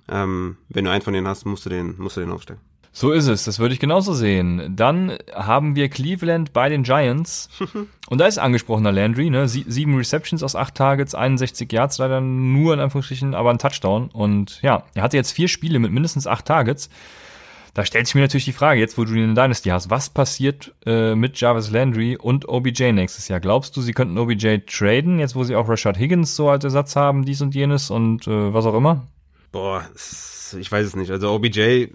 Speaker 2: Ähm, wenn du einen von denen hast, musst du den, musst du den aufstellen.
Speaker 1: So ist es, das würde ich genauso sehen. Dann haben wir Cleveland bei den Giants. [laughs] Und da ist angesprochener Landry, ne? Sie sieben Receptions aus acht Targets, 61 Yards, leider nur in Anführungsstrichen, aber ein Touchdown. Und ja, er hatte jetzt vier Spiele mit mindestens acht Targets. Da stellt sich mir natürlich die Frage, jetzt wo du den Dynasty hast, was passiert äh, mit Jarvis Landry und OBJ nächstes Jahr? Glaubst du, sie könnten OBJ traden, jetzt wo sie auch Rashad Higgins so als Ersatz haben, dies und jenes und äh, was auch immer?
Speaker 2: Boah, ich weiß es nicht. Also OBJ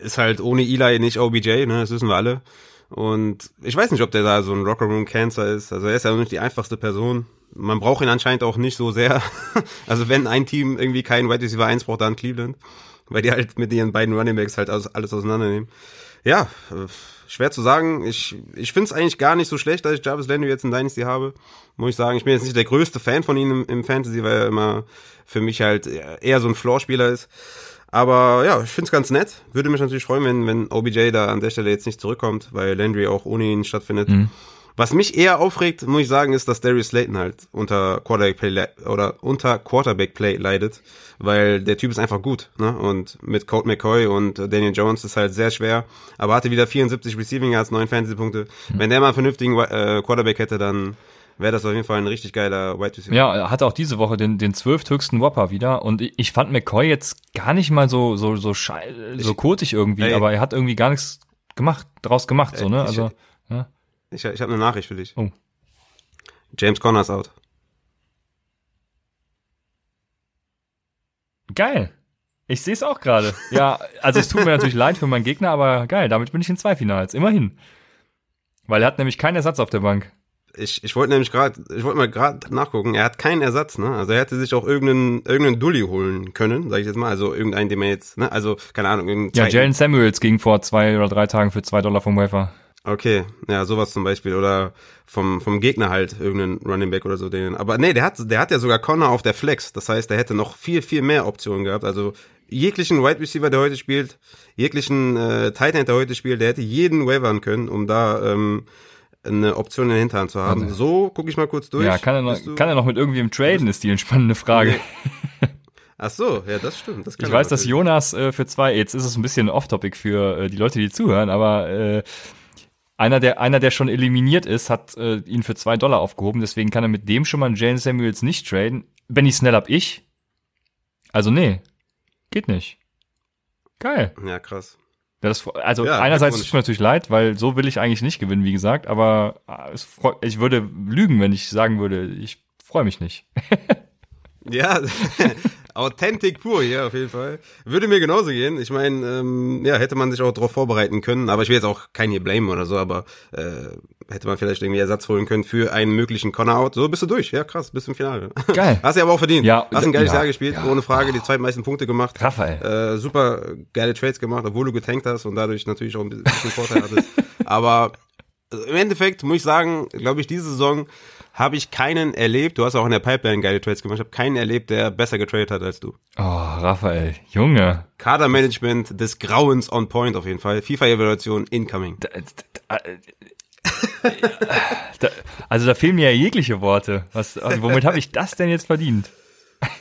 Speaker 2: ist halt ohne Eli nicht OBJ, ne? Das wissen wir alle. Und ich weiß nicht, ob der da so ein Rocker Room Cancer ist. Also er ist ja nicht die einfachste Person. Man braucht ihn anscheinend auch nicht so sehr. [laughs] also wenn ein Team irgendwie keinen Wide Receiver 1 braucht, dann Cleveland weil die halt mit ihren beiden Running Backs halt alles auseinandernehmen. Ja, äh, schwer zu sagen. Ich, ich finde es eigentlich gar nicht so schlecht, dass ich Jarvis Landry jetzt in Dynasty habe. Muss ich sagen. Ich bin jetzt nicht der größte Fan von ihm im, im Fantasy, weil er immer für mich halt eher so ein Floor-Spieler ist. Aber ja, ich finde es ganz nett. Würde mich natürlich freuen, wenn, wenn OBJ da an der Stelle jetzt nicht zurückkommt, weil Landry auch ohne ihn stattfindet. Mhm. Was mich eher aufregt, muss ich sagen, ist, dass Darius Slayton halt unter Quarterback Play oder unter Quarterback Play leidet, weil der Typ ist einfach gut, ne? Und mit Colt McCoy und Daniel Jones ist halt sehr schwer, aber hatte wieder 74 Receiving Yards, 9 Fantasy Punkte. Mhm. Wenn der mal einen vernünftigen äh, Quarterback hätte, dann wäre das auf jeden Fall ein richtig geiler Wide Receiver.
Speaker 1: Ja, er hatte auch diese Woche den den zwölfthöchsten Whopper wieder und ich fand McCoy jetzt gar nicht mal so so so so kotig irgendwie, ey, aber er hat irgendwie gar nichts gemacht draus gemacht ey, so, ne? Also ja.
Speaker 2: Ich, ich habe eine Nachricht für dich. Oh. James Conner ist out.
Speaker 1: Geil. Ich sehe es auch gerade. Ja, also es tut mir natürlich leid für meinen Gegner, aber geil, damit bin ich in zwei Finals. Immerhin. Weil er hat nämlich keinen Ersatz auf der Bank.
Speaker 2: Ich, ich wollte nämlich gerade, ich wollte mal gerade nachgucken, er hat keinen Ersatz, ne? Also er hätte sich auch irgendeinen, irgendeinen Dulli holen können, sag ich jetzt mal. Also irgendeinen, den man jetzt, ne? Also, keine Ahnung.
Speaker 1: Ja, Jalen Samuels ging vor zwei oder drei Tagen für zwei Dollar vom Wafer.
Speaker 2: Okay, ja, sowas zum Beispiel. Oder vom, vom Gegner halt irgendeinen Running Back oder so. Den. Aber nee, der hat, der hat ja sogar Connor auf der Flex. Das heißt, der hätte noch viel, viel mehr Optionen gehabt. Also jeglichen Wide Receiver, der heute spielt, jeglichen äh, Tight End, der heute spielt, der hätte jeden wavern können, um da ähm, eine Option in der Hinterhand zu haben. Also, so, gucke ich mal kurz durch.
Speaker 1: Ja, kann er noch, kann er noch mit irgendwem traden, ist die entspannende Frage.
Speaker 2: Nee. [laughs] Ach so, ja, das stimmt. Das
Speaker 1: ich weiß, dass Jonas äh, für zwei, jetzt ist es ein bisschen off-topic für äh, die Leute, die zuhören, aber äh, einer, der, einer, der schon eliminiert ist, hat äh, ihn für zwei Dollar aufgehoben, deswegen kann er mit dem schon mal Jalen Samuels nicht traden. Benny Snell hab ich. Also nee, geht nicht. Geil.
Speaker 2: Ja, krass.
Speaker 1: Das, also ja, einerseits tut mir natürlich leid, weil so will ich eigentlich nicht gewinnen, wie gesagt, aber äh, es, ich würde lügen, wenn ich sagen würde, ich freue mich nicht.
Speaker 2: ja, [laughs] [laughs] Authentic pur hier auf jeden Fall. Würde mir genauso gehen. Ich meine, ähm, ja, hätte man sich auch darauf vorbereiten können. Aber ich will jetzt auch keinen hier blamen oder so, aber äh, hätte man vielleicht irgendwie Ersatz holen können für einen möglichen Conner-Out. So bist du durch. Ja, krass, bist im Finale.
Speaker 1: Geil. [laughs]
Speaker 2: Hast du aber auch verdient.
Speaker 1: Ja,
Speaker 2: Hast ein geiles ja, Jahr gespielt, ja. ohne Frage. Die zweitmeisten Punkte gemacht.
Speaker 1: Raphael.
Speaker 2: Äh, super geile Trades gemacht, obwohl du getankt hast und dadurch natürlich auch ein bisschen Vorteil hattest. [laughs] aber äh, im Endeffekt muss ich sagen, glaube ich, diese Saison habe ich keinen erlebt, du hast auch in der Pipeline geile Trades gemacht, ich habe keinen erlebt, der besser getradet hat als du.
Speaker 1: Oh, Raphael, Junge.
Speaker 2: Kadermanagement des Grauens on point auf jeden Fall. FIFA-Evaluation incoming. Da, da,
Speaker 1: da, also da fehlen mir ja jegliche Worte. Was, also womit habe ich das denn jetzt verdient?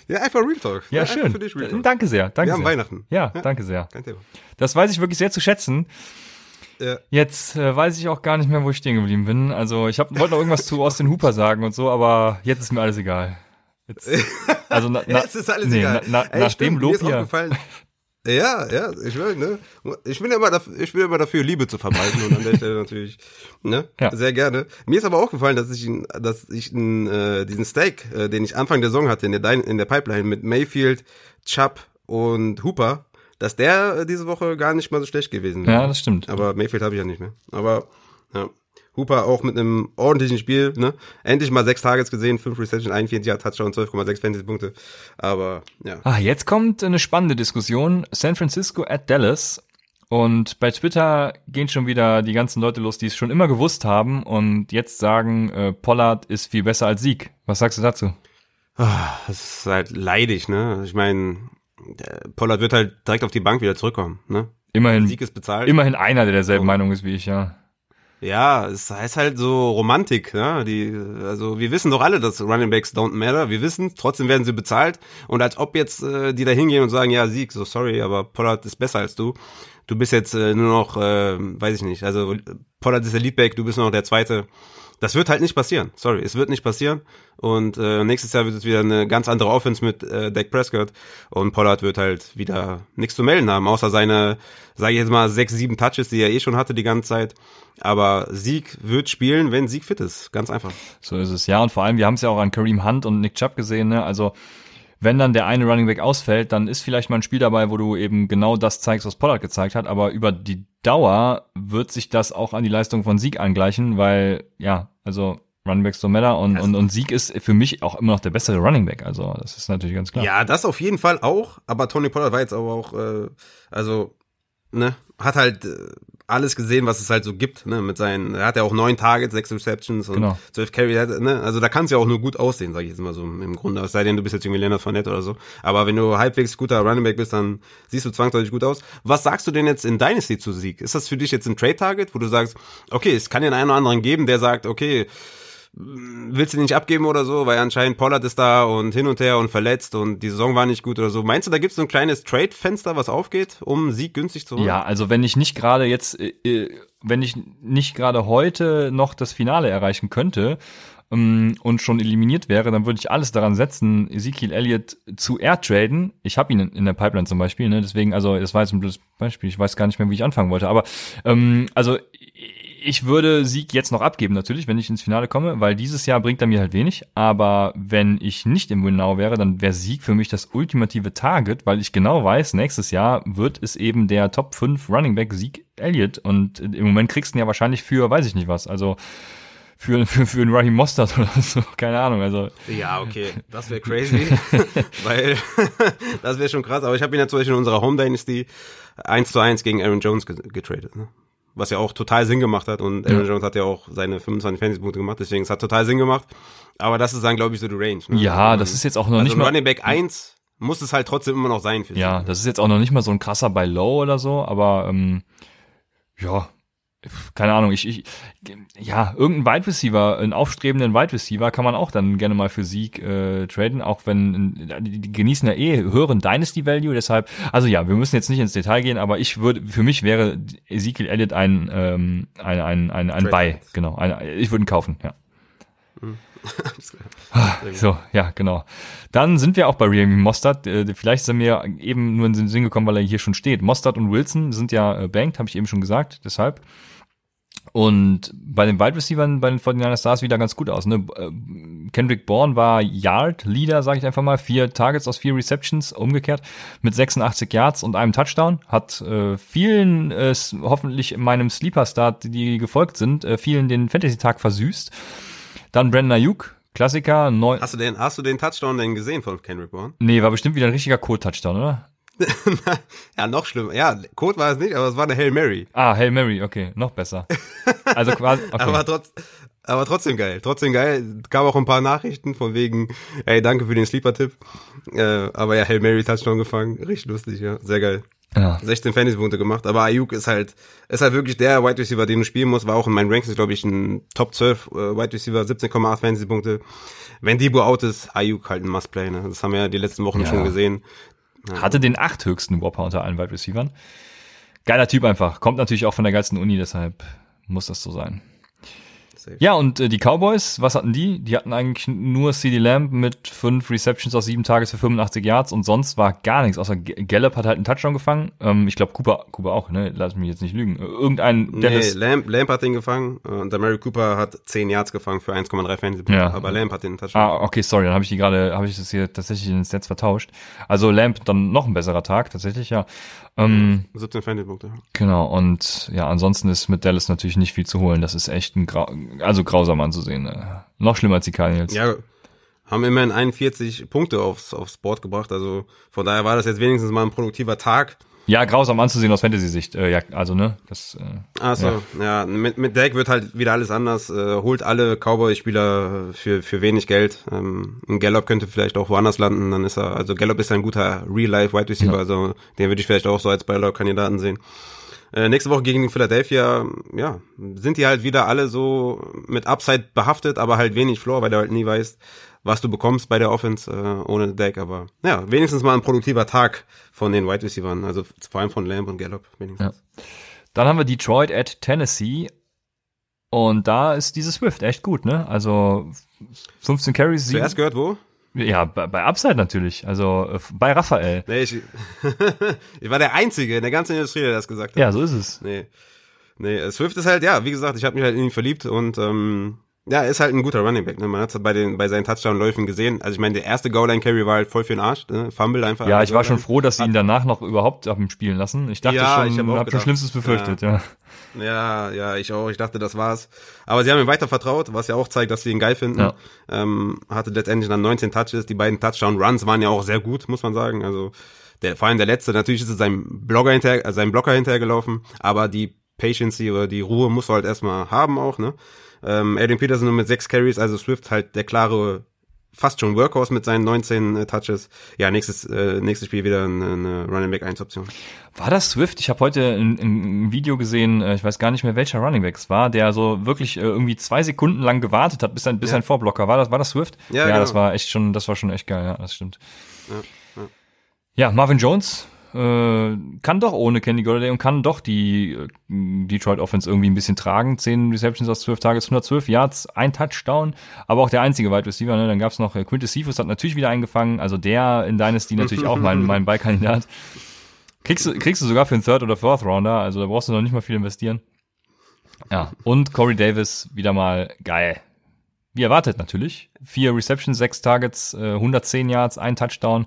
Speaker 2: Ja, einfach Real Talk.
Speaker 1: Ja,
Speaker 2: einfach
Speaker 1: schön.
Speaker 2: Dich Talk.
Speaker 1: Danke sehr. Danke
Speaker 2: Wir haben
Speaker 1: sehr.
Speaker 2: Weihnachten.
Speaker 1: Ja, danke sehr.
Speaker 2: Kein Thema.
Speaker 1: Das weiß ich wirklich sehr zu schätzen.
Speaker 2: Ja.
Speaker 1: Jetzt äh, weiß ich auch gar nicht mehr, wo ich stehen geblieben bin. Also ich hab, wollte noch irgendwas zu Austin Hooper sagen und so, aber jetzt ist mir alles egal. Jetzt, [laughs] also na, na,
Speaker 2: Jetzt ist alles
Speaker 1: nee,
Speaker 2: egal.
Speaker 1: Na,
Speaker 2: Ey,
Speaker 1: nach
Speaker 2: stimmt,
Speaker 1: dem
Speaker 2: mir
Speaker 1: Lob
Speaker 2: ist
Speaker 1: hier.
Speaker 2: Ja, ja, ich will, ne? Ich bin immer dafür, ich bin immer dafür, Liebe zu verbreiten und an der Stelle natürlich, ne?
Speaker 1: Ja.
Speaker 2: Sehr gerne. Mir ist aber aufgefallen, dass ich, dass ich äh, diesen Steak, äh, den ich Anfang der Saison hatte in der, in der Pipeline mit Mayfield, Chubb und Hooper, dass der äh, diese Woche gar nicht mal so schlecht gewesen wäre.
Speaker 1: Ja, das stimmt.
Speaker 2: Aber Mayfield habe ich ja nicht mehr. Aber ja. Hooper auch mit einem ordentlichen Spiel, ne? Endlich mal sechs Targets gesehen, fünf Reception, 41 Yard Touchdown, 12,6 Fantasy-Punkte. Aber ja.
Speaker 1: Ah, jetzt kommt eine spannende Diskussion. San Francisco at Dallas. Und bei Twitter gehen schon wieder die ganzen Leute los, die es schon immer gewusst haben und jetzt sagen, äh, Pollard ist viel besser als Sieg. Was sagst du dazu?
Speaker 2: Ah, Das ist halt leidig, ne? Ich meine, Pollard wird halt direkt auf die Bank wieder zurückkommen, ne?
Speaker 1: Immerhin,
Speaker 2: Sieg ist bezahlt.
Speaker 1: immerhin einer, der derselben
Speaker 2: Oh.
Speaker 1: Meinung ist wie ich, ja.
Speaker 2: Ja, es heißt halt so Romantik, ne? Die, also wir wissen doch alle, dass Running Backs don't matter. Wir wissen, trotzdem werden sie bezahlt. Und als ob jetzt äh, die da hingehen und sagen, ja, Sieg, so sorry, aber Pollard ist besser als du. Du bist jetzt äh, nur noch, äh, weiß ich nicht, also Pollard ist der Leadback, du bist nur noch der Zweite. Das wird halt nicht passieren. Sorry, es wird nicht passieren. Und äh, nächstes Jahr wird es wieder eine ganz andere Offense mit äh, Dak Prescott. Und Pollard wird halt wieder nichts zu melden haben, außer seine, sage ich jetzt mal, sechs, sieben Touches, die er eh schon hatte die ganze Zeit. Aber Sieg wird spielen, wenn Sieg fit ist. Ganz einfach.
Speaker 1: So ist es. Ja, und vor allem, wir haben es ja auch an Kareem Hunt und Nick Chubb gesehen, ne? Also, wenn dann der eine Running Back ausfällt, dann ist vielleicht mal ein Spiel dabei, wo du eben genau das zeigst, was Pollard gezeigt hat, aber über die Dauer wird sich das auch an die Leistung von Sieg angleichen, weil, ja, also Running Backs don't matter und, und, und Sieg ist für mich auch immer noch der bessere Running Back, also das ist natürlich ganz klar.
Speaker 2: Ja, das auf jeden Fall auch. Aber Tony Pollard war jetzt aber auch, äh, also, ne, hat halt äh, alles gesehen, was es halt so gibt, ne, mit seinen, er hat ja auch neun Targets, sechs Receptions und
Speaker 1: Genau.
Speaker 2: zwölf Carry, ne, also da kann es ja auch nur gut aussehen, sage ich jetzt mal so im Grunde, es sei denn, du bist jetzt irgendwie Leonard Fournette oder so, aber wenn du halbwegs guter Running Back bist, dann siehst du zwangsläufig gut aus. Was sagst du denn jetzt in Dynasty zu Sieg? Ist das für dich jetzt ein Trade-Target, wo du sagst, okay, es kann den einen oder anderen geben, der sagt, okay, willst du den nicht abgeben oder so, weil anscheinend Pollard ist da und hin und her und verletzt und die Saison war nicht gut oder so. Meinst du, da gibt es so ein kleines Trade-Fenster, was aufgeht, um Sieg günstig zu holen?
Speaker 1: Ja, also wenn ich nicht gerade jetzt, äh, äh, wenn ich nicht gerade heute noch das Finale erreichen könnte ähm, und schon eliminiert wäre, dann würde ich alles daran setzen, Ezekiel Elliott zu airtraden. Ich habe ihn in, der Pipeline zum Beispiel, ne? deswegen, also das war jetzt ein blödes Beispiel, ich weiß gar nicht mehr, wie ich anfangen wollte, aber ähm, also ich würde Sieg jetzt noch abgeben, natürlich, wenn ich ins Finale komme, weil dieses Jahr bringt er mir halt wenig. Aber wenn ich nicht im Win-Now wäre, dann wäre Sieg für mich das ultimative Target, weil ich genau weiß, nächstes Jahr wird es eben der Top 5 Running Back Sieg Elliott. Und im Moment kriegst du ihn ja wahrscheinlich für, weiß ich nicht was, also für, für, für einen Raheem Mostert oder so, [laughs] keine Ahnung, also.
Speaker 2: Ja, okay, das wäre crazy, [laughs] weil [laughs] das wäre schon krass. Aber ich habe ihn ja zum Beispiel in unserer Home Dynasty 1 zu 1 gegen Aaron Jones ge- getradet. Ne? Was ja auch total Sinn gemacht hat und Aaron
Speaker 1: Ja.
Speaker 2: Jones hat ja auch seine 25 Fantasy-Punkte gemacht, deswegen es hat total Sinn gemacht. Aber das ist dann, glaube ich, so die Range. Ne?
Speaker 1: Ja, das ist jetzt auch noch
Speaker 2: also
Speaker 1: nicht mal.
Speaker 2: Running Back 1 muss es halt trotzdem immer noch sein für
Speaker 1: Ja, das ist jetzt auch noch nicht mal so ein krasser bei Low oder so, aber ähm, ja, keine Ahnung, ich, ich ja, irgendein Wide Receiver, einen aufstrebenden Wide Receiver kann man auch dann gerne mal für Sieg äh, traden, auch wenn die, die genießen ja eh höheren Dynasty Value, deshalb, also ja, wir müssen jetzt nicht ins Detail gehen, aber ich würde, für mich wäre Ezekiel Elliott ein ähm, ein ein ein, ein. Buy, genau, ein, ich würde ihn kaufen, ja.
Speaker 2: Klar. [laughs]
Speaker 1: So, ja, genau. Dann sind wir auch bei Raheem Mostert. Äh, vielleicht ist er mir eben nur in den Sinn gekommen, weil er hier schon steht. Mostert und Wilson sind ja äh, banked, habe ich eben schon gesagt, deshalb. Und bei den Wide Receivers bei den 49ers sah es wieder ganz gut aus. Ne? Äh, Kendrick Bourne war Yard Leader, sage ich einfach mal. Vier Targets aus vier Receptions, umgekehrt, mit 86 Yards und einem Touchdown. Hat äh, vielen, äh, hoffentlich in meinem Sleeper-Start, die gefolgt sind, äh, vielen den Fantasy-Tag versüßt. Dann Brandon Ayuk, Klassiker, neun,
Speaker 2: Hast du den, hast du den Touchdown denn gesehen von Kendrick Bourne?
Speaker 1: Nee, war bestimmt wieder ein richtiger Code-Touchdown, oder? [laughs]
Speaker 2: ja, noch schlimmer. Ja, Code war es nicht, aber es war eine Hail Mary.
Speaker 1: Ah, Hail Mary, okay, noch besser. Also quasi, [laughs] okay.
Speaker 2: Aber, trotz, aber trotzdem geil. Trotzdem geil. Gab auch ein paar Nachrichten von wegen, ey, danke für den Sleeper-Tipp. Äh, aber ja, Hail Mary Touchdown gefangen. Richtig lustig, ja. Sehr geil. Ja. 16 Fantasy-Punkte gemacht, aber Ayuk ist halt, ist halt wirklich der Wide Receiver, den du spielen musst, war auch in meinen Rankings, glaube ich, ein Top 12 äh, Wide Receiver, 17,8 Fantasy-Punkte. Wenn Debo out ist, Ayuk halt ein Must-Play, ne? Das haben wir ja die letzten Wochen ja. schon gesehen.
Speaker 1: Hatte den acht höchsten Whopper unter allen Wide Receivern. Geiler Typ einfach. Kommt natürlich auch von der geilsten Uni, deshalb muss das so sein. Safe. Ja, und äh, die Cowboys, was hatten die? Die hatten eigentlich nur CD Lamb mit fünf Receptions aus sieben Tages für 85 Yards und sonst war gar nichts, außer Gallup hat halt einen Touchdown gefangen. Ähm, ich glaube, Cooper, Cooper auch, ne? Lass mich jetzt nicht lügen. Irgendein
Speaker 2: Nee, Dallas Lamb, Lamb hat den gefangen und der Mary Cooper hat 10 Yards gefangen für 1,3 Fantasy ja. aber Lamb hat den Touchdown.
Speaker 1: Ah, okay, sorry, dann habe ich die gerade, habe ich das hier tatsächlich ins Netz vertauscht. Also Lamb dann noch ein besserer Tag, tatsächlich, ja.
Speaker 2: Ähm, 17 Fantasy-Punkte.
Speaker 1: Genau, und ja, ansonsten ist mit Dallas natürlich nicht viel zu holen. Das ist echt ein Grau also grausam anzusehen. Ne? Noch schlimmer als die Cardinals.
Speaker 2: Ja, haben immerhin 41 Punkte aufs, aufs Board gebracht. Also von daher war das jetzt wenigstens mal ein produktiver Tag.
Speaker 1: Ja, grausam anzusehen aus Fantasy-Sicht. Äh, ja, also, ne? Das, äh,
Speaker 2: Ach so, ja. ja. Mit, mit Deck wird halt wieder alles anders. Äh, holt alle Cowboy-Spieler für, für wenig Geld. Ähm, Gallup könnte vielleicht auch woanders landen. Dann ist er, also Gallup ist ein guter Real-Life-Wide Receiver. Ja. Also den würde ich vielleicht auch so als Beilauf-Kandidaten sehen. Äh, nächste Woche gegen Philadelphia, ja, sind die halt wieder alle so mit Upside behaftet, aber halt wenig Floor, weil du halt nie weißt, was du bekommst bei der Offense äh, ohne Deck. Aber ja, wenigstens mal ein produktiver Tag von den Wide Receivers, also vor allem von Lamb und Gallup. Wenigstens.
Speaker 1: Ja. Dann haben wir Detroit at Tennessee. Und da ist diese Swift echt gut, ne? Also 15 Carries.
Speaker 2: Zuerst gehört wo?
Speaker 1: Ja, bei, bei Upside natürlich. Also äh, bei Raphael.
Speaker 2: Nee, ich, [laughs] ich war der Einzige in der ganzen Industrie, der das gesagt hat.
Speaker 1: Ja, so ist es.
Speaker 2: Nee. Nee, Swift ist halt, ja, wie gesagt, ich habe mich halt in ihn verliebt und ähm, ja, ist halt ein guter Running Back. Ne? Man hat es bei den bei seinen Touchdown-Läufen gesehen. Also ich meine, der erste Goal-Line-Carry war halt voll für den Arsch. Ne? Fumble einfach.
Speaker 1: Ja, ich war schon froh, dass sie ihn danach noch überhaupt haben spielen lassen. Ich dachte ja, schon, ich hab, hab schon Schlimmstes befürchtet. Ja.
Speaker 2: ja. ja, ja, ich auch. Ich dachte, das war's. Aber sie haben ihm weiter vertraut, was ja auch zeigt, dass sie ihn geil finden. Ja. Ähm, hatte letztendlich dann 19 Touches. Die beiden Touchdown-Runs waren ja auch sehr gut, muss man sagen. Also der, vor allem der letzte, natürlich ist es seinem Blogger hinterher, äh, seinem Blocker hinterhergelaufen, aber die Patience oder die Ruhe muss halt erstmal haben auch, ne? Ähm, Adrian Peterson nur mit sechs Carries, also Swift halt der klare, fast schon Workhorse mit seinen 19 äh, Touches. Ja, nächstes, äh, nächstes Spiel wieder eine, eine Running Back 1 Option.
Speaker 1: War das Swift? Ich habe heute ein, ein, Video gesehen, äh, ich weiß gar nicht mehr, welcher Running Back es war, der so wirklich äh, irgendwie zwei Sekunden lang gewartet hat, bis ein, bis ja. ein Vorblocker war. Das war das Swift? Ja, ja genau. das war echt schon, das war schon echt geil, ja, das stimmt. Ja, ja. ja Marvin Jones, äh, kann doch ohne Kenny Golladay und kann doch die äh, Detroit Offense irgendwie ein bisschen tragen. Zehn Receptions aus zwölf Tages, 112 Yards, ein Touchdown, aber auch der einzige Wide Receiver. Ne? Dann gab's noch äh, Quintus Cephas hat natürlich wieder eingefangen, also der in Dynasty natürlich auch mein, [laughs] mein Beikandidat. Kriegst du, kriegst du sogar für einen Third- oder Fourth-Rounder, also da brauchst du noch nicht mal viel investieren. Ja, und Corey Davis wieder mal geil. Wie erwartet natürlich. Vier Receptions, sechs Targets, 110 Yards, ein Touchdown.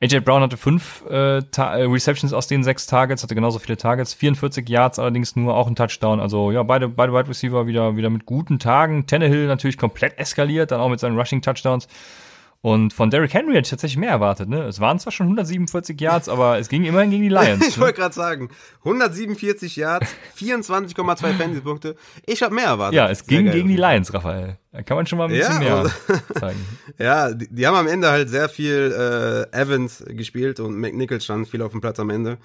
Speaker 1: AJ Brown hatte fünf äh, äh, Receptions aus den sechs Targets, hatte genauso viele Targets, 44 Yards allerdings nur, auch ein Touchdown. Also ja, beide, beide Wide Receiver wieder, wieder mit guten Tagen. Tannehill natürlich komplett eskaliert, dann auch mit seinen Rushing Touchdowns. Und von Derrick Henry hätte ich tatsächlich mehr erwartet. Ne? Es waren zwar schon 147 Yards, aber es ging immerhin gegen die [laughs] Lions.
Speaker 2: ich ne? wollte gerade sagen, 147 Yards, 24,2 [laughs] Fantasy-Punkte. Ich habe mehr erwartet.
Speaker 1: Ja, es ging gegen die Lions, Raphael. Da kann man schon mal ein bisschen ja, mehr [laughs]
Speaker 2: zeigen. ja, die, die, haben am Ende halt sehr viel äh, Evans gespielt und McNichols stand viel auf dem Platz am Ende.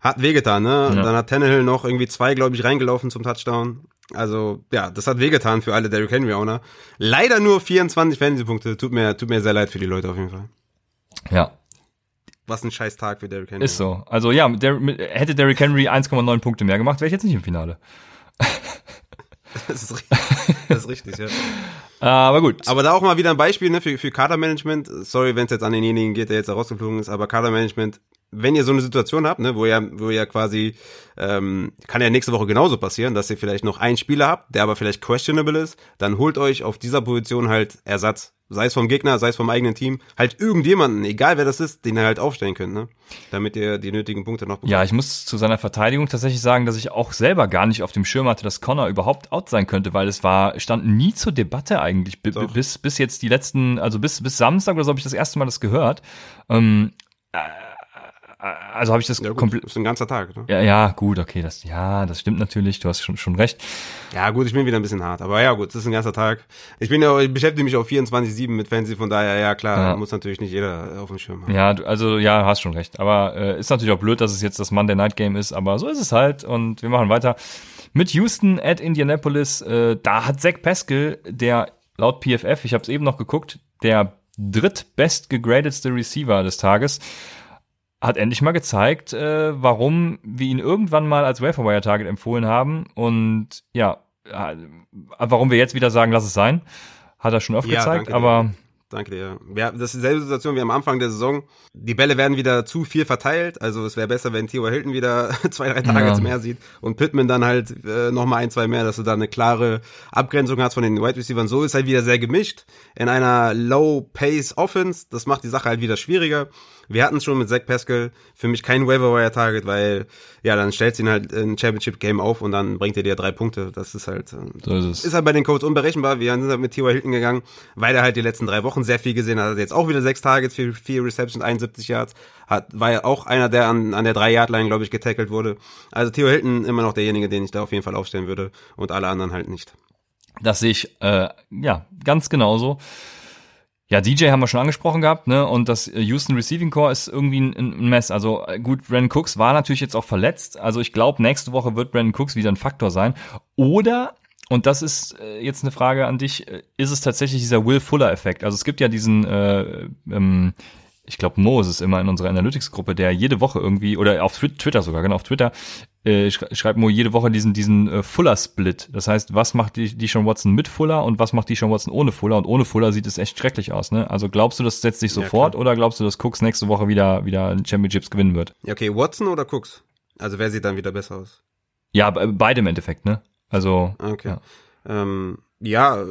Speaker 2: Hat wehgetan, ne? Ja. Dann hat Tannehill noch irgendwie zwei, glaube ich, reingelaufen zum Touchdown. Also, ja, das hat wehgetan für alle Derrick Henry Owner. Leider nur 24 Fantasy-Punkte. Tut mir, tut mir sehr leid für die Leute auf jeden Fall.
Speaker 1: Ja.
Speaker 2: Was ein scheiß Tag für Derrick Henry.
Speaker 1: Ist so. Also, ja, der, hätte Derrick Henry 1,9 Punkte mehr gemacht, wäre ich jetzt nicht im Finale. [laughs]
Speaker 2: das, ist richtig, das ist richtig, ja. [laughs]
Speaker 1: Aber gut.
Speaker 2: Aber da auch mal wieder ein Beispiel ne, für, für Kadermanagement. Sorry, wenn es jetzt an denjenigen geht, der jetzt rausgeflogen ist, aber Kadermanagement wenn ihr so eine Situation habt, ne, wo ihr, wo ihr quasi, ähm, kann ja nächste Woche genauso passieren, dass ihr vielleicht noch einen Spieler habt, der aber vielleicht questionable ist, dann holt euch auf dieser Position halt Ersatz. Sei es vom Gegner, sei es vom eigenen Team, halt irgendjemanden, egal wer das ist, den ihr halt aufstellen könnt, ne? Damit ihr die nötigen Punkte noch
Speaker 1: bekommt. Ja, ich muss zu seiner Verteidigung tatsächlich sagen, dass ich auch selber gar nicht auf dem Schirm hatte, dass Connor überhaupt out sein könnte, weil es war, stand nie zur Debatte eigentlich, bis, bis jetzt die letzten, also bis, bis Samstag oder so habe ich das erste Mal das gehört. Ähm, äh, also habe ich das
Speaker 2: Ja,
Speaker 1: komplett.
Speaker 2: ist ein ganzer Tag, ne?
Speaker 1: Ja, ja, gut, okay, das, ja, das stimmt natürlich. Du hast schon, schon recht.
Speaker 2: Ja, gut, ich bin wieder ein bisschen hart. Aber ja, gut, es ist ein ganzer Tag. Ich bin ja, ich beschäftige mich auch 24-7 mit Fantasy, von daher, ja klar,
Speaker 1: Ja.
Speaker 2: muss natürlich nicht jeder auf dem Schirm haben.
Speaker 1: Ja, du- also ja, hast schon recht. Aber äh, ist natürlich auch blöd, dass es jetzt das Monday Night Game ist, aber so ist es halt. Und wir machen weiter mit Houston at Indianapolis. Äh, da hat Zach Pascal, der laut PFF, ich habe es eben noch geguckt, der drittbest gegradetste Receiver des Tages, hat endlich mal gezeigt, äh, warum wir ihn irgendwann mal als Wire Target empfohlen haben und ja, äh, warum wir jetzt wieder sagen, lass es sein. Hat er schon oft
Speaker 2: Ja,
Speaker 1: gezeigt,
Speaker 2: danke dir.
Speaker 1: aber
Speaker 2: Danke dir. Ja, das ist dieselbe Situation wie am Anfang der Saison. Die Bälle werden wieder zu viel verteilt. Also es wäre besser, wenn Theo Hilton wieder [laughs] zwei, drei Targets
Speaker 1: Ja.
Speaker 2: mehr sieht und Pittman dann halt äh, nochmal ein, zwei mehr, dass du da eine klare Abgrenzung hast von den Wide Receivers. So ist halt wieder sehr gemischt in einer Low-Pace-Offense. Das macht die Sache halt wieder schwieriger. Wir hatten es schon mit Zach Pascal. Für mich kein Waiver-Wire-Target, weil ja, dann stellst du ihn halt in Championship-Game auf und dann bringt er dir drei Punkte. Das ist halt... Äh,
Speaker 1: so ist es.
Speaker 2: ist halt bei den Codes unberechenbar. Wir sind halt mit T.Y. Hilton gegangen, weil er halt die letzten drei Wochen sehr viel gesehen hat. Hat jetzt auch wieder sechs Targets, vier, vier Receptions, 71 Yards. Hat, war ja auch einer, der an, an der drei-Yard-Line, glaube ich, getackelt wurde. Also Theo Hilton immer noch derjenige, den ich da auf jeden Fall aufstellen würde und alle anderen halt nicht.
Speaker 1: Das sehe ich, äh, ja, ganz genauso. Ja, DJ haben wir schon angesprochen gehabt, ne? Und das äh, Houston Receiving Core ist irgendwie ein, Mess. Also äh, gut, Brandon Cooks war natürlich jetzt auch verletzt. Also ich glaube, nächste Woche wird Brandon Cooks wieder ein Faktor sein. Oder, und das ist äh, jetzt eine Frage an dich, ist es tatsächlich dieser Will Fuller-Effekt? Also es gibt ja diesen, äh, ähm, ich glaube, Mo ist es immer in unserer Analytics-Gruppe, der jede Woche irgendwie, oder auf Twi- Twitter sogar, genau, auf Twitter, äh, schrei- schreibt Mo jede Woche diesen, diesen äh, Fuller-Split. Das heißt, was macht die, die Sean Watson mit Fuller und was macht die Sean Watson ohne Fuller? Und ohne Fuller sieht es echt schrecklich aus, ne? Also glaubst du, das setzt sich
Speaker 2: Ja,
Speaker 1: sofort
Speaker 2: klar.
Speaker 1: oder glaubst du, dass Cooks nächste Woche wieder, wieder Championships gewinnen wird?
Speaker 2: Ja, okay, Watson oder Cooks? Also wer sieht dann wieder besser aus?
Speaker 1: Ja, be- beide im Endeffekt, ne? Also,
Speaker 2: Okay.
Speaker 1: Ja.
Speaker 2: Ähm, ja,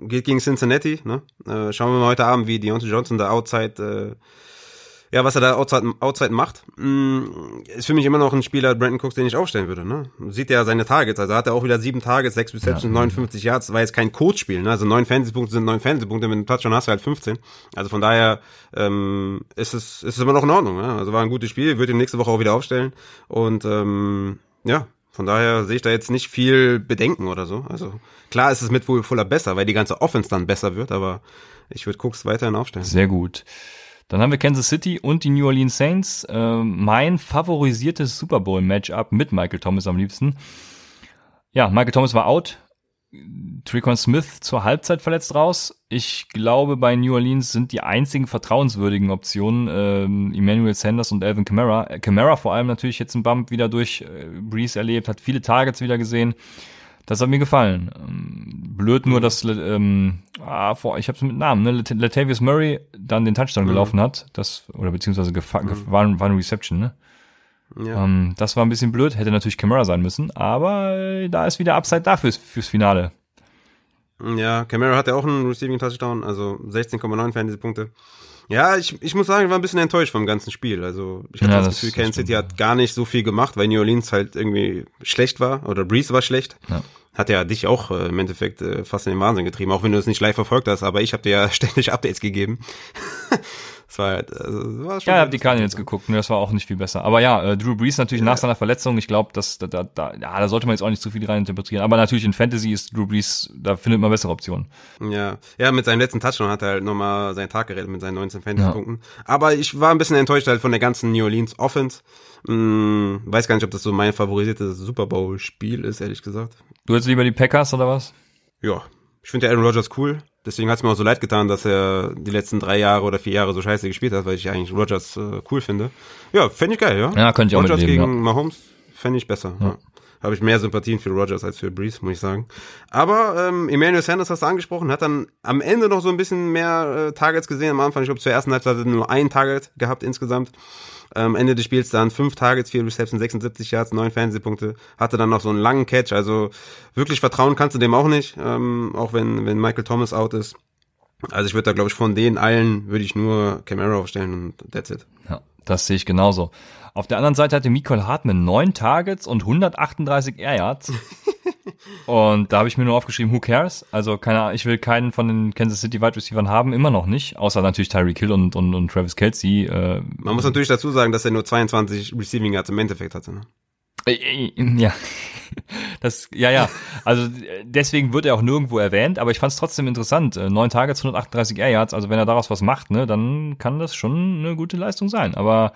Speaker 2: geht gegen Cincinnati, ne? Äh, schauen wir mal heute Abend, wie Deontay Johnson da outside, äh, ja, was er da outside, outside macht. Mm, ist für mich immer noch ein Spieler, Brandon Cooks, den ich aufstellen würde, ne? Sieht ja seine Targets, also hat er auch wieder sieben Targets, sechs Receptions, 59 Yards, war jetzt kein Coach-Spiel, ne? Also neun Fantasy-Punkte sind neun Fantasy-Punkte, mit einem Touchdown hast du halt 15. Also von daher, ähm, ist es, ist es immer noch in Ordnung, ne? Also war ein gutes Spiel, würde ihn nächste Woche auch wieder aufstellen und, ähm, ja, von daher sehe ich da jetzt nicht viel Bedenken oder so. Also klar ist es mit Will Fuller besser, weil die ganze Offense dann besser wird, aber ich würde Cooks weiterhin aufstellen.
Speaker 1: Sehr gut. Dann haben wir Kansas City und die New Orleans Saints. Ähm, mein favorisiertes Super Bowl-Matchup mit Michael Thomas am liebsten. Ja, Michael Thomas war out. Tricon Smith zur Halbzeit verletzt raus. Ich glaube, bei New Orleans sind die einzigen vertrauenswürdigen Optionen ähm, Emmanuel Sanders und Alvin Kamara. Äh, Kamara vor allem natürlich jetzt einen Bump wieder durch äh, Breeze erlebt, hat viele Targets wieder gesehen. Das hat mir gefallen. Ähm, blöd nur, dass ähm, ah, vor, ich habe es mit Namen, ne? Lat- Latavius Murray dann den Touchdown gelaufen hat, das oder beziehungsweise gefa gef war, war eine Reception, ne?
Speaker 2: Ja.
Speaker 1: Ähm, das war ein bisschen blöd, hätte natürlich Camera sein müssen, aber äh, da ist wieder Upside dafür fürs Finale.
Speaker 2: ja, Camara hat ja auch einen Receiving Touchdown, also 16,9 Fantasy-Punkte. Ja, ich, ich muss sagen, ich war ein bisschen enttäuscht vom ganzen Spiel. Also ich hatte
Speaker 1: Ja,
Speaker 2: das,
Speaker 1: das-
Speaker 2: Gefühl, Kansas City hat gar nicht so viel gemacht, weil New Orleans halt irgendwie schlecht war oder Breeze war schlecht.
Speaker 1: Ja.
Speaker 2: Hat ja dich auch äh, im Endeffekt äh, fast in den Wahnsinn getrieben, auch wenn du es nicht live verfolgt hast, aber ich habe dir ja [laughs] ständig Updates gegeben. Das war halt, also, war schon
Speaker 1: Ja, ich habe die Cardinals geguckt und das war auch nicht viel besser. Aber ja, äh, Drew Brees natürlich nach seiner Verletzung, ich glaube, dass da, da, da, ja, da sollte man jetzt auch nicht zu viel rein interpretieren. Aber natürlich in Fantasy ist Drew Brees, da findet man bessere Optionen.
Speaker 2: Ja, ja, mit seinem letzten Touchdown hat er halt nochmal seinen Tag gerettet mit seinen 19 Fantasy-Punkten. Aber ich war ein bisschen enttäuscht halt von der ganzen New Orleans Offense. Hm, weiß gar nicht, ob das so mein favorisiertes Super Bowl-Spiel ist, ehrlich gesagt.
Speaker 1: Du hättest lieber die Packers oder was?
Speaker 2: Ja, ich finde Aaron Rodgers cool. Deswegen hat es mir auch so leid getan, dass er die letzten drei Jahre oder vier Jahre so scheiße gespielt hat, weil ich eigentlich Rodgers äh, cool finde. Ja, fände ich geil, ja.
Speaker 1: Ja, könnte ich auch
Speaker 2: Rodgers
Speaker 1: mitleben,
Speaker 2: gegen Mahomes fände ich besser. Ja. Habe ich mehr Sympathien für Rodgers als für Breeze, muss ich sagen. Aber ähm, Emmanuel Sanders hast du angesprochen, hat dann am Ende noch so ein bisschen mehr äh, Targets gesehen. Am Anfang, ich glaube, zur ersten Halbzeit hat er nur ein Target gehabt insgesamt. Am Ende des Spiels dann fünf Targets, vier Receptions, 76 Yards, neun Fantasy-Punkte. Hatte dann noch so einen langen Catch. Also wirklich vertrauen kannst du dem auch nicht, ähm, auch wenn, wenn Michael Thomas out ist. Also ich würde da, glaube ich, von denen allen würde ich nur Camaro aufstellen und that's it.
Speaker 1: Ja, Das sehe ich genauso. Auf der anderen Seite hatte Nicole Hartman neun Targets und 138 Air Yards. [laughs] und da habe ich mir nur aufgeschrieben, who cares? Also keine Ahnung, ich will keinen von den Kansas City Wide Receivers haben, immer noch nicht. Außer natürlich Tyreek Hill und, und, und Travis Kelsey. Äh,
Speaker 2: Man muss natürlich dazu sagen, dass er nur 22 Receiving Yards im Endeffekt hatte. Ne?
Speaker 1: Äh, äh, ja, [laughs] das, ja, ja. Also deswegen wird er auch nirgendwo erwähnt, aber ich fand es trotzdem interessant. Äh, neun Targets, 138 Air Yards, also wenn er daraus was macht, ne, dann kann das schon eine gute Leistung sein. Aber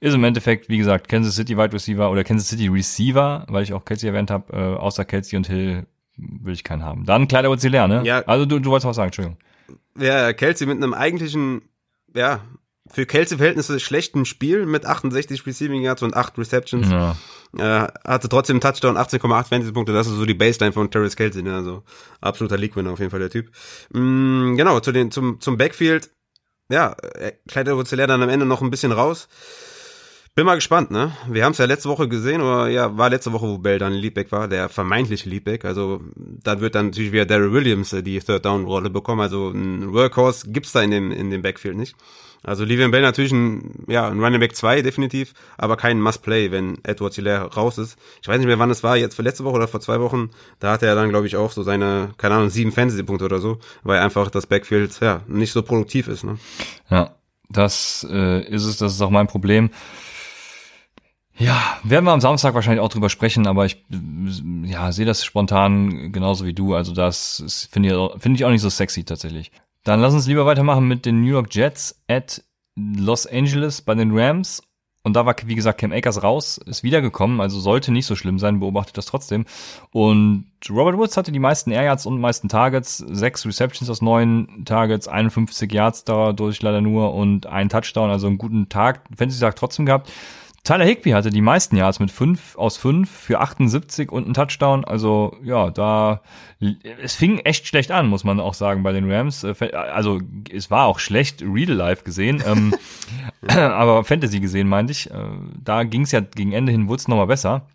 Speaker 1: ist im Endeffekt, wie gesagt, Kansas City Wide Receiver oder Kansas City Receiver, weil ich auch Kelsey erwähnt habe, äh, außer Kelsey und Hill will ich keinen haben. Dann Kleider und leer, ne?
Speaker 2: Ja.
Speaker 1: Also du, du wolltest was sagen, Entschuldigung.
Speaker 2: Ja, Kelsey mit einem eigentlichen, ja, für Kelsey-Verhältnisse schlechten Spiel mit 68 Receiving Yards und 8 Receptions.
Speaker 1: Ja.
Speaker 2: Äh, hatte trotzdem Touchdown, 18,8 Fantasy-Punkte. Das ist so die Baseline von Travis Kelsey. Ne? Also absoluter League-Winner auf jeden Fall der Typ. Mm, genau, zu den, zum, zum Backfield. Ja, Kleider Rozeller dann am Ende noch ein bisschen raus. Bin mal gespannt, ne? Wir haben es ja letzte Woche gesehen, oder ja, war letzte Woche, wo Bell dann Leadback war, der vermeintliche Leadback. Also dann wird dann natürlich wieder Daryl Williams äh, die Third Down Rolle bekommen. Also ein Workhorse gibt's da in dem in dem Backfield nicht. Also Livian Bell natürlich ein, ja, ein Running Back 2 definitiv, aber kein Must-Play, wenn Edward Hilaire raus ist. Ich weiß nicht mehr, wann es war, jetzt für letzte Woche oder vor zwei Wochen. Da hatte er dann, glaube ich, auch so seine, keine Ahnung, sieben Fantasy-Punkte oder so, weil einfach das Backfield, ja, nicht so produktiv ist. Ne?
Speaker 1: Ja, das äh, ist es, das ist auch mein Problem. Ja, werden wir am Samstag wahrscheinlich auch drüber sprechen, aber ich ja, sehe das spontan genauso wie du. Also das finde ich, finde ich auch nicht so sexy tatsächlich. Dann lass uns lieber weitermachen mit den New York Jets at Los Angeles bei den Rams. Und da war, wie gesagt, Cam Akers raus, ist wiedergekommen, also sollte nicht so schlimm sein, beobachtet das trotzdem. Und Robert Woods hatte die meisten Air Yards und meisten Targets, sechs Receptions aus neun Targets, 51 Yards dadurch leider nur und ein Touchdown, also einen guten Tag, Fantasy-Tag trotzdem gehabt. Tyler Higby hatte die meisten Yards mit fünf aus fünf für 78 und einen Touchdown. Also ja, da es fing echt schlecht an, muss man auch sagen bei den Rams. Äh, also es war auch schlecht Real Life gesehen, ähm, [laughs] aber Fantasy gesehen meinte ich. Äh, da ging es ja gegen Ende hin wurde es nochmal besser.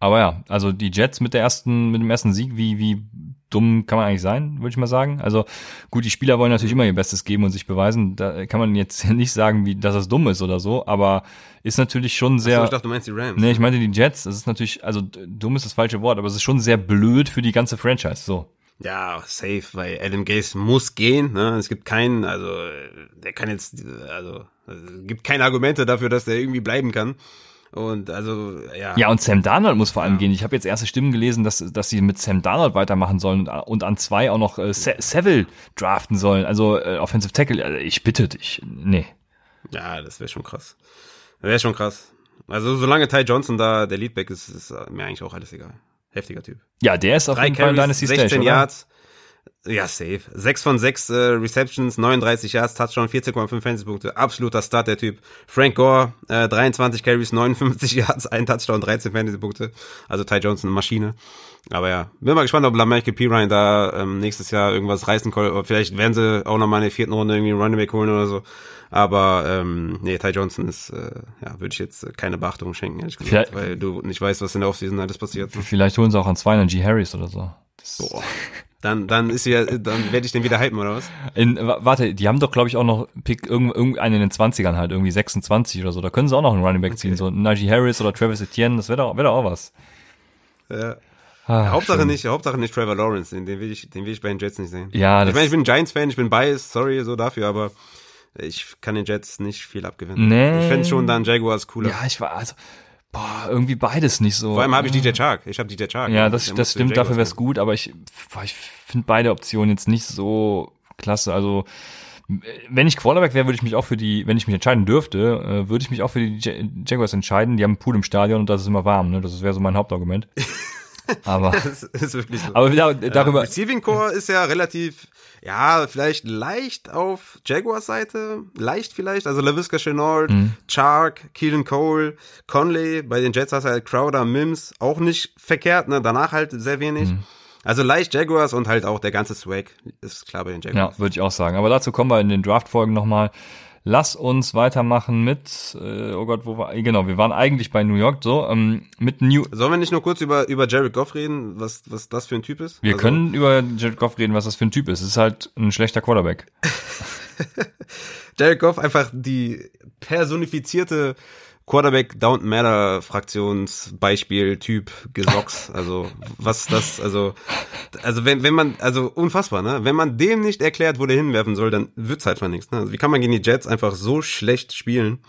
Speaker 1: Aber ja, also die Jets mit der ersten, mit dem ersten Sieg, wie, wie dumm kann man eigentlich sein, würde ich mal sagen. Also gut, die Spieler wollen natürlich immer ihr Bestes geben und sich beweisen. Da kann man jetzt [laughs] nicht sagen, wie, dass das dumm ist oder so, aber ist natürlich schon sehr. Achso,
Speaker 2: ich dachte, du meinst die Rams.
Speaker 1: Nee, ich meinte die Jets. Das ist natürlich, also dumm ist das falsche Wort, aber es ist schon sehr blöd für die ganze Franchise. So.
Speaker 2: Ja, safe, weil Adam Gase muss gehen. Ne? Es gibt keinen, also der kann jetzt, also es gibt keine Argumente dafür, dass der irgendwie bleiben kann. Und also, ja.
Speaker 1: Ja, und Sam Darnold muss vor allem ja. gehen. Ich habe jetzt erste Stimmen gelesen, dass, dass sie mit Sam Darnold weitermachen sollen und, und an zwei auch noch äh, Se Seville draften sollen. Also äh, Offensive Tackle, äh, ich bitte dich. Nee.
Speaker 2: Ja, das wäre schon krass. Wäre schon krass. Also solange Ty Johnson da der Leadback ist, ist mir eigentlich auch alles egal. Heftiger Typ.
Speaker 1: Ja, der ist auf jeden Fall deine
Speaker 2: 16 Stage, Yards. Ja, safe. 6 von 6 äh, Receptions, 39 Yards, Touchdown, 14,5 Fantasy-Punkte. Absoluter Start, der Typ. Frank Gore, äh, 23 Carries, 59 [laughs] Yards, ein Touchdown, 13 Fantasy-Punkte. Also Ty Johnson, eine Maschine. Aber ja, bin mal gespannt, ob Lamarcus P. Ryan da ähm, nächstes Jahr irgendwas reißen kann. Vielleicht werden sie auch noch mal in der vierten Runde irgendwie einen Running Back holen oder so. Aber ähm, nee, Ty Johnson ist, äh, ja, würde ich jetzt keine Beachtung schenken, ehrlich gesagt, weil du nicht weißt, was in der Offseason alles passiert.
Speaker 1: Vielleicht holen sie auch an zwei einen G. Harris oder so.
Speaker 2: Das Boah. [laughs] Dann, dann ist ja, dann werde ich den wieder hypen, oder was?
Speaker 1: In, warte, die haben doch, glaube ich, auch noch Pick irgendeinen in den 20ern halt, irgendwie 26 oder so. Da können sie auch noch einen Running Back ziehen, okay. so Najee Harris oder Travis Etienne, das wäre doch, wär doch auch was.
Speaker 2: Ja. Ah, Hauptsache schön. nicht, Hauptsache nicht Trevor Lawrence, den, den will ich, den will ich bei den Jets nicht sehen.
Speaker 1: Ja,
Speaker 2: das ich meine, ich bin ein Giants-Fan, ich bin biased, sorry so dafür, aber ich kann den Jets nicht viel abgewinnen.
Speaker 1: Nee.
Speaker 2: Ich fände schon dann Jaguars cooler.
Speaker 1: Ja, ich war, also, boah, irgendwie beides nicht so.
Speaker 2: Vor allem habe ich DJ Chark. Ich habe DJ Chark.
Speaker 1: Ja, das, das stimmt, dafür wäre es gut, aber ich, ich finde beide Optionen jetzt nicht so klasse. Also, wenn ich Quarterback wäre, würde ich mich auch für die, wenn ich mich entscheiden dürfte, äh, würde ich mich auch für die Jaguars entscheiden. Die haben einen Pool im Stadion und das ist immer warm, ne? Das wäre so mein Hauptargument. [laughs] Aber [laughs]
Speaker 2: das ist wirklich so.
Speaker 1: Aber da, darüber.
Speaker 2: Ja, Receiving Core ist ja relativ, ja, vielleicht leicht auf Jaguars Seite, leicht vielleicht. Also LaVisca Chenault, mhm. Chark, Keelan Cole, Conley. Bei den Jets hast du halt Crowder, Mims, auch nicht verkehrt. Ne, danach halt sehr wenig. Mhm. Also leicht Jaguars und halt auch der ganze Swag ist klar bei den Jaguars.
Speaker 1: Ja, würde ich auch sagen. Aber dazu kommen wir in den Draft-Folgen nochmal. Lass uns weitermachen mit, äh, oh Gott, wo war, genau, wir waren eigentlich bei New York, so, ähm, mit New.
Speaker 2: Sollen wir nicht nur kurz über, über Jared Goff reden, was, was das für ein Typ ist?
Speaker 1: Wir also, können über Jared Goff reden, was das für ein Typ ist. Es ist halt ein schlechter Quarterback. [laughs]
Speaker 2: Jared Goff einfach die personifizierte Quarterback Don't Matter Fraktionsbeispiel Typ Gesocks. [laughs] Also was das, also also wenn wenn man also unfassbar, ne? Wenn man dem nicht erklärt, wo der hinwerfen soll, dann wird's halt von nichts. Ne? Also wie kann man gegen die Jets einfach so schlecht spielen?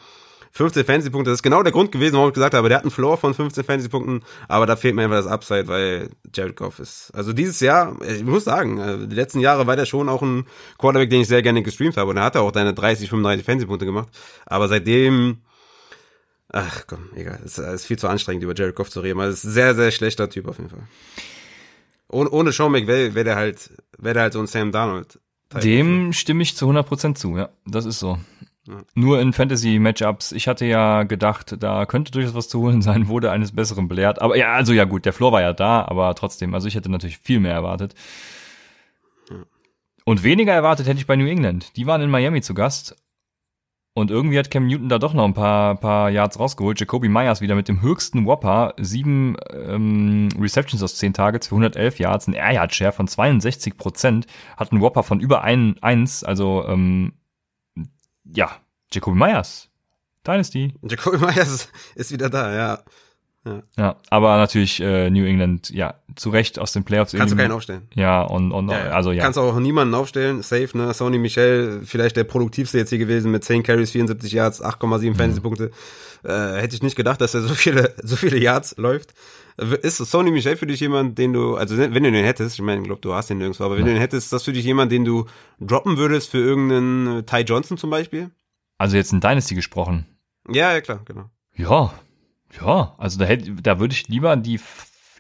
Speaker 2: 15 Fantasy-Punkte, das ist genau der Grund gewesen, warum ich gesagt habe, der hat einen Floor von 15 Fantasy-Punkten, aber da fehlt mir einfach das Upside, weil Jared Goff ist. Also dieses Jahr, ich muss sagen, äh, die letzten Jahre war der schon auch ein Quarterback, den ich sehr gerne gestreamt habe und er hat auch deine 30, 35 Fantasy-Punkte gemacht, aber seitdem Ach komm, egal. Es ist viel zu anstrengend, über Jared Goff zu reden. Aber es ist ein sehr, sehr schlechter Typ auf jeden Fall. Ohne, ohne Sean McVay wäre der halt, wäre der halt so ein Sam Darnold.
Speaker 1: Dem stimme ich zu 100% zu, ja. Das ist so. Ja. Nur in Fantasy-Matchups. Ich hatte ja gedacht, da könnte durchaus was zu holen [laughs] sein, wurde eines Besseren belehrt. Aber ja, also ja gut, der Floor war ja da, aber trotzdem, also ich hätte natürlich viel mehr erwartet. Ja. Und weniger erwartet hätte ich bei New England. Die waren in Miami zu Gast und irgendwie hat Cam Newton da doch noch ein paar, paar Yards rausgeholt. Jacoby Myers wieder mit dem höchsten Whopper. Sieben ähm, Receptions aus zehn Targets für 111 Yards. Ein Air Yard Share von 62 Prozent. Hat einen Whopper von über ein, eins. Also, ähm, ja, Jacoby Myers. Dynasty.
Speaker 2: Jacoby Myers ist wieder da, ja.
Speaker 1: Ja. ja, aber natürlich äh, New England, ja, zu Recht aus den Playoffs.
Speaker 2: Kannst du keinen aufstellen.
Speaker 1: Ja, und, und ja, also ja.
Speaker 2: Kannst auch niemanden aufstellen, safe, ne? Sony Michel, vielleicht der produktivste jetzt hier gewesen mit 10 Carries, 74 Yards, 8,7 mhm. Fantasy-Punkte. Äh, hätte ich nicht gedacht, dass er so viele, [laughs] so viele Yards läuft. Ist Sony Michel für dich jemand, den du, also wenn du den hättest, ich meine, ich glaube, du hast den nirgendwo, aber wenn ja. du den hättest, ist das für dich jemand, den du droppen würdest für irgendeinen Ty Johnson zum Beispiel?
Speaker 1: Also jetzt in Dynasty gesprochen.
Speaker 2: Ja, ja, klar, genau.
Speaker 1: Ja, ja, also da, hätte, da würde ich lieber die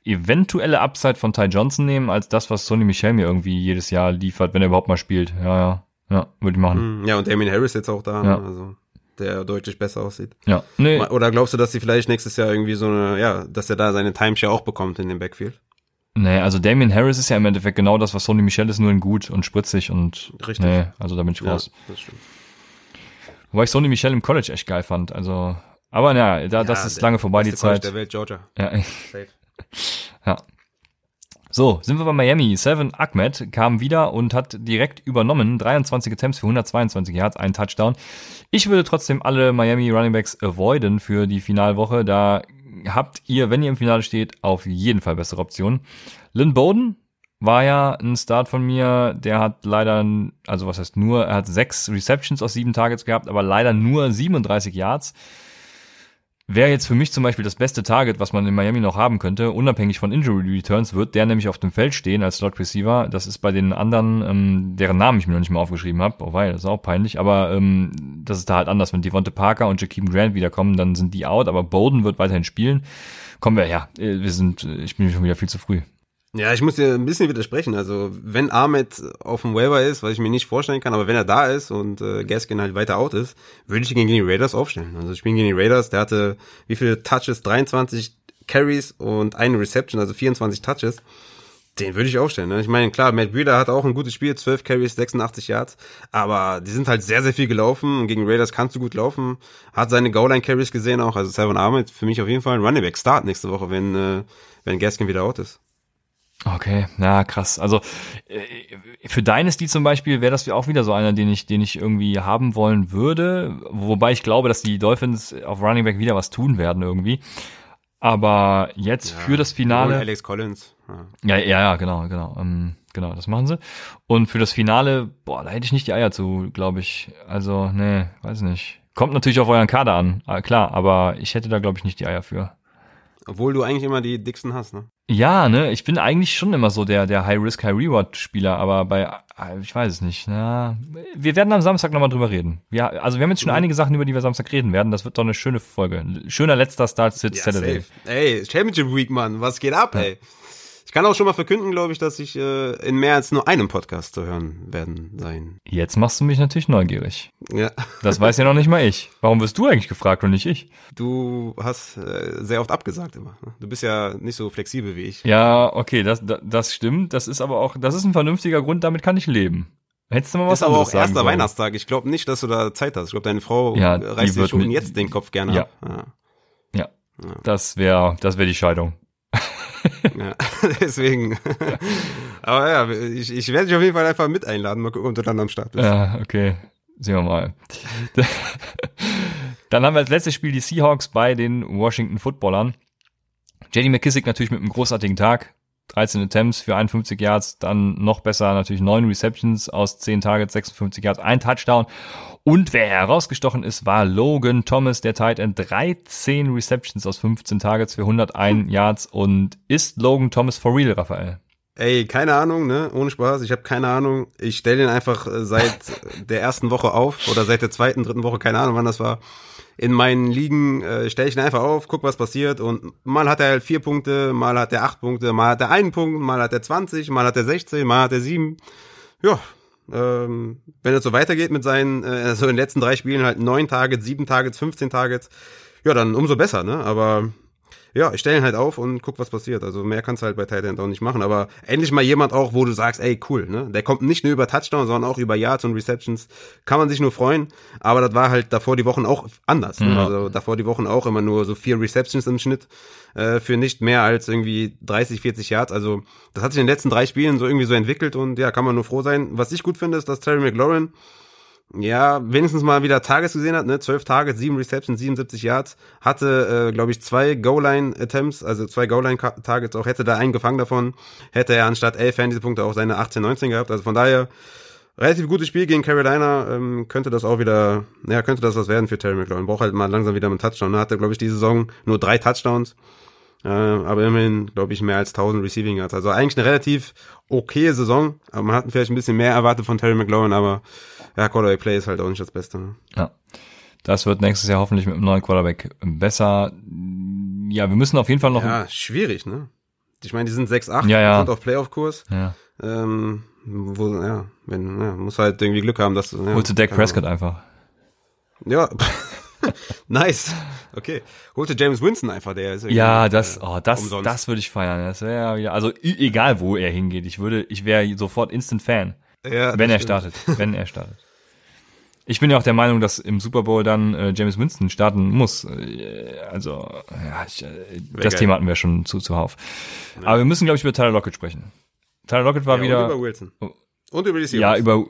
Speaker 1: eventuelle Upside von Ty Johnson nehmen, als das, was Sonny Michel mir irgendwie jedes Jahr liefert, wenn er überhaupt mal spielt. Ja, ja, ja, würde ich machen.
Speaker 2: Hm, ja, und Damien Harris jetzt auch da, ja. Ne? also der deutlich besser aussieht.
Speaker 1: Ja,
Speaker 2: nee. Oder glaubst du, dass sie vielleicht nächstes Jahr irgendwie so eine, ja, dass er da seine Timeshare auch bekommt in dem Backfield?
Speaker 1: Nee, also Damien Harris ist ja im Endeffekt genau das, was Sonny Michel ist, nur in gut und spritzig und
Speaker 2: Richtig.
Speaker 1: nee, also da bin ich raus. Ja, das stimmt. Wobei ich Sonny Michel im College echt geil fand. Also aber na, da, ja, das ist lange vorbei, die Zeit.
Speaker 2: der Welt, Georgia.
Speaker 1: Ja. Safe. [laughs] ja. So, sind wir bei Miami. Seven Ahmed kam wieder und hat direkt übernommen. 23 Attempts für 122 Yards, ein Touchdown. Ich würde trotzdem alle Miami Running Backs avoiden für die Finalwoche. Da habt ihr, wenn ihr im Finale steht, auf jeden Fall bessere Optionen. Lynn Bowden war ja ein Start von mir. Der hat leider, also was heißt nur, er hat sechs Receptions aus sieben Targets gehabt, aber leider nur 37 Yards wäre jetzt für mich zum Beispiel das beste Target, was man in Miami noch haben könnte, unabhängig von Injury Returns, wird der nämlich auf dem Feld stehen als Slot Receiver. Das ist bei den anderen, ähm, deren Namen ich mir noch nicht mal aufgeschrieben habe. Oh weil, das ist auch peinlich, aber ähm, das ist da halt anders. Wenn Devonte Parker und Jakeem Grant wiederkommen, dann sind die out, aber Bowden wird weiterhin spielen. Kommen wir her. Äh, wir sind, äh, ich bin schon wieder viel zu früh.
Speaker 2: Ja, ich muss dir ein bisschen widersprechen. Also, wenn Ahmed auf dem Waiver ist, was ich mir nicht vorstellen kann, aber wenn er da ist und äh, Gaskin halt weiter out ist, würde ich ihn gegen die Raiders aufstellen. Also, ich bin gegen die Raiders, der hatte wie viele Touches? 23 Carries und eine Reception, also 24 Touches. Den würde ich aufstellen. Ne? Ich meine, klar, Matt Breeder hat auch ein gutes Spiel, 12 Carries, 86 Yards, aber die sind halt sehr, sehr viel gelaufen gegen Raiders kannst du gut laufen. Hat seine Goal-Line-Carries gesehen auch, also Savon Ahmed für mich auf jeden Fall ein Running Back Start nächste Woche, wenn, äh, wenn Gaskin wieder out ist.
Speaker 1: Okay, na krass. Also äh, für Dynasty zum Beispiel wäre das auch wieder so einer, den ich, den ich irgendwie haben wollen würde. Wobei ich glaube, dass die Dolphins auf Running Back wieder was tun werden irgendwie. Aber jetzt ja, für das Finale.
Speaker 2: Alex Collins.
Speaker 1: Ja, ja, ja, genau, genau. Ähm, genau, das machen sie. Und für das Finale, boah, da hätte ich nicht die Eier zu, glaube ich. Also, nee, weiß nicht. Kommt natürlich auf euren Kader an, ah, klar, aber ich hätte da, glaube ich, nicht die Eier für.
Speaker 2: Obwohl du eigentlich immer die dicksten hast, ne?
Speaker 1: Ja, ne, ich bin eigentlich schon immer so der, der High-Risk, High-Reward-Spieler, aber bei, äh, ich weiß es nicht, na, wir werden am Samstag nochmal drüber reden. Wir, also wir haben jetzt schon mhm. einige Sachen, über die wir Samstag reden werden, das wird doch eine schöne Folge. Schöner letzter Start Sit ja, Saturday.
Speaker 2: Safe. Ey, Championship Week, Mann, was geht ab, ja. ey? Ich kann auch schon mal verkünden, glaube ich, dass ich äh, in mehr als nur einem Podcast zu hören werden sein.
Speaker 1: Jetzt machst du mich natürlich neugierig.
Speaker 2: Ja.
Speaker 1: Das weiß ja noch nicht mal ich. Warum wirst du eigentlich gefragt und nicht ich?
Speaker 2: Du hast äh, sehr oft abgesagt immer. Ne? Du bist ja nicht so flexibel wie ich.
Speaker 1: Ja, okay, das, das, das stimmt. Das ist aber auch, das ist ein vernünftiger Grund, damit kann ich leben. Hättest du mal was
Speaker 2: ist aber auch erster Weihnachtstag. Ich glaube nicht, dass du da Zeit hast. Ich glaube, deine Frau
Speaker 1: ja,
Speaker 2: reißt sich schon jetzt den Kopf gerne
Speaker 1: ja.
Speaker 2: ab. Ja.
Speaker 1: ja. Das wäre das wäre die Scheidung
Speaker 2: ja, [laughs] deswegen. Aber ja, ich, ich werde dich auf jeden Fall einfach mit einladen, mal gucken, ob du dann am Start bist.
Speaker 1: Ja, okay. Sehen wir mal. [laughs] Dann haben wir als letztes Spiel die Seahawks bei den Washington Footballern. JD McKissick natürlich mit einem großartigen Tag. 13 Attempts für 51 Yards, dann noch besser natürlich 9 Receptions aus 10 Targets, 56 Yards, ein Touchdown. Und wer herausgestochen ist, war Logan Thomas, der Tight End, 13 Receptions aus 15 Targets für 101 Yards. Und ist Logan Thomas for real, Raphael?
Speaker 2: Ey, keine Ahnung, ne? Ohne Spaß. Ich habe keine Ahnung. Ich stelle den einfach äh, seit [laughs] der ersten Woche auf oder seit der zweiten, dritten Woche, keine Ahnung, wann das war. In meinen Ligen äh, stelle ich ihn einfach auf, guck, was passiert. Und mal hat er halt vier Punkte, mal hat er acht Punkte, mal hat er einen Punkt, mal hat er 20, mal hat er 16, mal hat er sieben. Ja, ähm, wenn es so weitergeht mit seinen, äh, also in den letzten drei Spielen halt neun Targets, sieben Targets, 15 Targets, ja, dann umso besser, ne? Aber ja, ich stelle ihn halt auf und guck, was passiert. Also mehr kannst du halt bei Tight End auch nicht machen. Aber endlich mal jemand auch, wo du sagst, ey, cool, ne? Der kommt nicht nur über Touchdown, sondern auch über Yards und Receptions. Kann man sich nur freuen. Aber das war halt davor die Wochen auch anders. Ne? Also davor die Wochen auch immer nur so vier Receptions im Schnitt äh, für nicht mehr als irgendwie 30, 40 Yards. Also das hat sich in den letzten drei Spielen so irgendwie so entwickelt und ja, kann man nur froh sein. Was ich gut finde, ist, dass Terry McLaurin ja, wenigstens mal wieder Tages gesehen hat, ne? 12 Targets, 7 Receptions, 77 Yards, hatte, äh, glaube ich, zwei Goal-Line-Attempts, also zwei Goal-Line-Targets auch, hätte da einen gefangen davon, hätte er anstatt 11 Fantasy-Punkte auch seine 18, 19 gehabt, also von daher, relativ gutes Spiel gegen Carolina, ähm, könnte das auch wieder, ja, könnte das was werden für Terry McLaurin, braucht halt mal langsam wieder einen Touchdown, ne? hatte, glaube ich, diese Saison nur drei Touchdowns, äh, aber immerhin, glaube ich, mehr als 1000 Receiving Yards, also eigentlich eine relativ okay Saison, aber man hat vielleicht ein bisschen mehr erwartet von Terry McLaurin, aber ja, Quarterback Play ist halt auch nicht das Beste. Ne?
Speaker 1: Ja. Das wird nächstes Jahr hoffentlich mit einem neuen Quarterback besser. Ja, wir müssen auf jeden Fall noch.
Speaker 2: Ja, schwierig, ne? Ich meine, die sind 6-8,
Speaker 1: ja, ja.
Speaker 2: sind auf Playoff-Kurs.
Speaker 1: Ja.
Speaker 2: Ähm, wo, ja, wenn, ja, muss halt irgendwie Glück haben, dass. Ja,
Speaker 1: Holst du Dak Prescott einfach.
Speaker 2: Ja. [laughs] [laughs] nice. Okay. Holte James Winston einfach, der ist
Speaker 1: Ja, das, oh, das, umsonst. das würde ich feiern. Das wäre wieder, also egal wo er hingeht, ich würde, ich wäre sofort Instant Fan.
Speaker 2: Ja,
Speaker 1: wenn er
Speaker 2: stimmt.
Speaker 1: startet. Wenn er startet. Ich bin ja auch der Meinung, dass im Super Bowl dann äh, James Winston starten muss. Äh, also, ja, ich, äh, das
Speaker 2: geil.
Speaker 1: Thema hatten wir schon zu zuhauf. Aber wir müssen, glaube ich, über Tyler Lockett sprechen. Tyler Lockett war
Speaker 2: ja,
Speaker 1: wieder.
Speaker 2: Und über Wilson. Und über die Seahawks
Speaker 1: Ja, über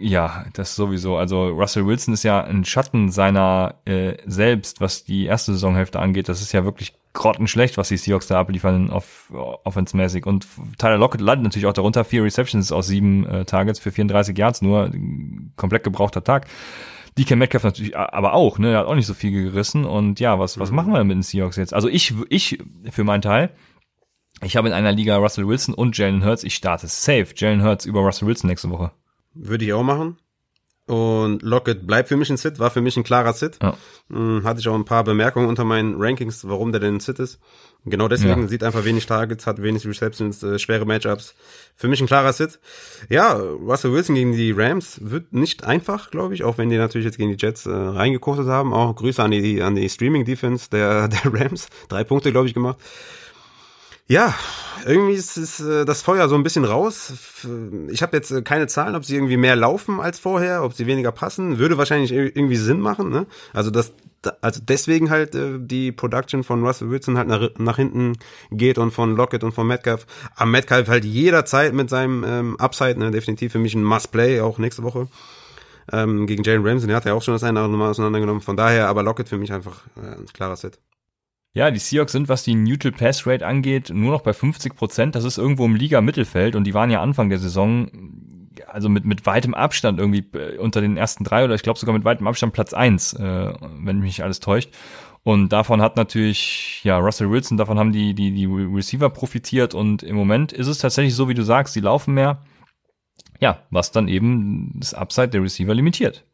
Speaker 1: ja, das sowieso. Also Russell Wilson ist ja ein Schatten seiner äh, selbst, was die erste Saisonhälfte angeht. Das ist ja wirklich grottenschlecht, was die Seahawks da abliefern auf offensmäßig. Und Tyler Lockett landet natürlich auch darunter. Vier Receptions aus sieben äh, Targets für 34 Yards, nur ein komplett gebrauchter Tag. DK Metcalf natürlich aber auch, ne, er hat auch nicht so viel gerissen. Und ja, was, was machen wir denn mit den Seahawks jetzt? Also ich, ich für meinen Teil, ich habe in einer Liga Russell Wilson und Jalen Hurts. Ich starte safe Jalen Hurts über Russell Wilson nächste Woche.
Speaker 2: Würde ich auch machen. Und Lockett bleibt für mich ein Sit, war für mich ein klarer Sit.
Speaker 1: Ja.
Speaker 2: Hm, Hatte ich auch ein paar Bemerkungen unter meinen Rankings, warum der denn ein Sit ist. Genau deswegen
Speaker 1: Ja.
Speaker 2: sieht einfach wenig Targets, hat wenig Receptions, äh, schwere Matchups. Für mich ein klarer Sit. Ja, Russell Wilson gegen die Rams wird nicht einfach, glaube ich, auch wenn die natürlich jetzt gegen die Jets äh, reingekochtet haben. Auch Grüße an die an die Streaming Defense der [laughs] der Rams, drei Punkte glaube ich gemacht. Ja, irgendwie ist, ist äh, das Feuer so ein bisschen raus. Ich habe jetzt äh, keine Zahlen, ob sie irgendwie mehr laufen als vorher, ob sie weniger passen. Würde wahrscheinlich ir- irgendwie Sinn machen. Ne? Also das, da- also deswegen halt äh, die Production von Russell Wilson halt nach, nach hinten geht und von Lockett und von Metcalf. Aber Metcalf halt jederzeit mit seinem ähm, Upside, ne? definitiv für mich ein Must-Play, auch nächste Woche. Ähm, gegen Jalen Ramsey, der hat ja auch schon das eine oder andere Mal auseinandergenommen. Von daher, aber Lockett für mich einfach äh, ein klarer Set.
Speaker 1: Ja, die Seahawks sind, was die Neutral Pass Rate angeht, nur noch bei 50 Prozent. Das ist irgendwo im Liga-Mittelfeld und die waren ja Anfang der Saison, also mit, mit weitem Abstand irgendwie äh, unter den ersten drei oder ich glaube sogar mit weitem Abstand Platz eins, äh, wenn mich nicht alles täuscht. Und davon hat natürlich, ja, Russell Wilson, davon haben die, die, die Receiver profitiert und im Moment ist es tatsächlich so, wie du sagst, die laufen mehr. Ja, was dann eben das Upside der Receiver limitiert.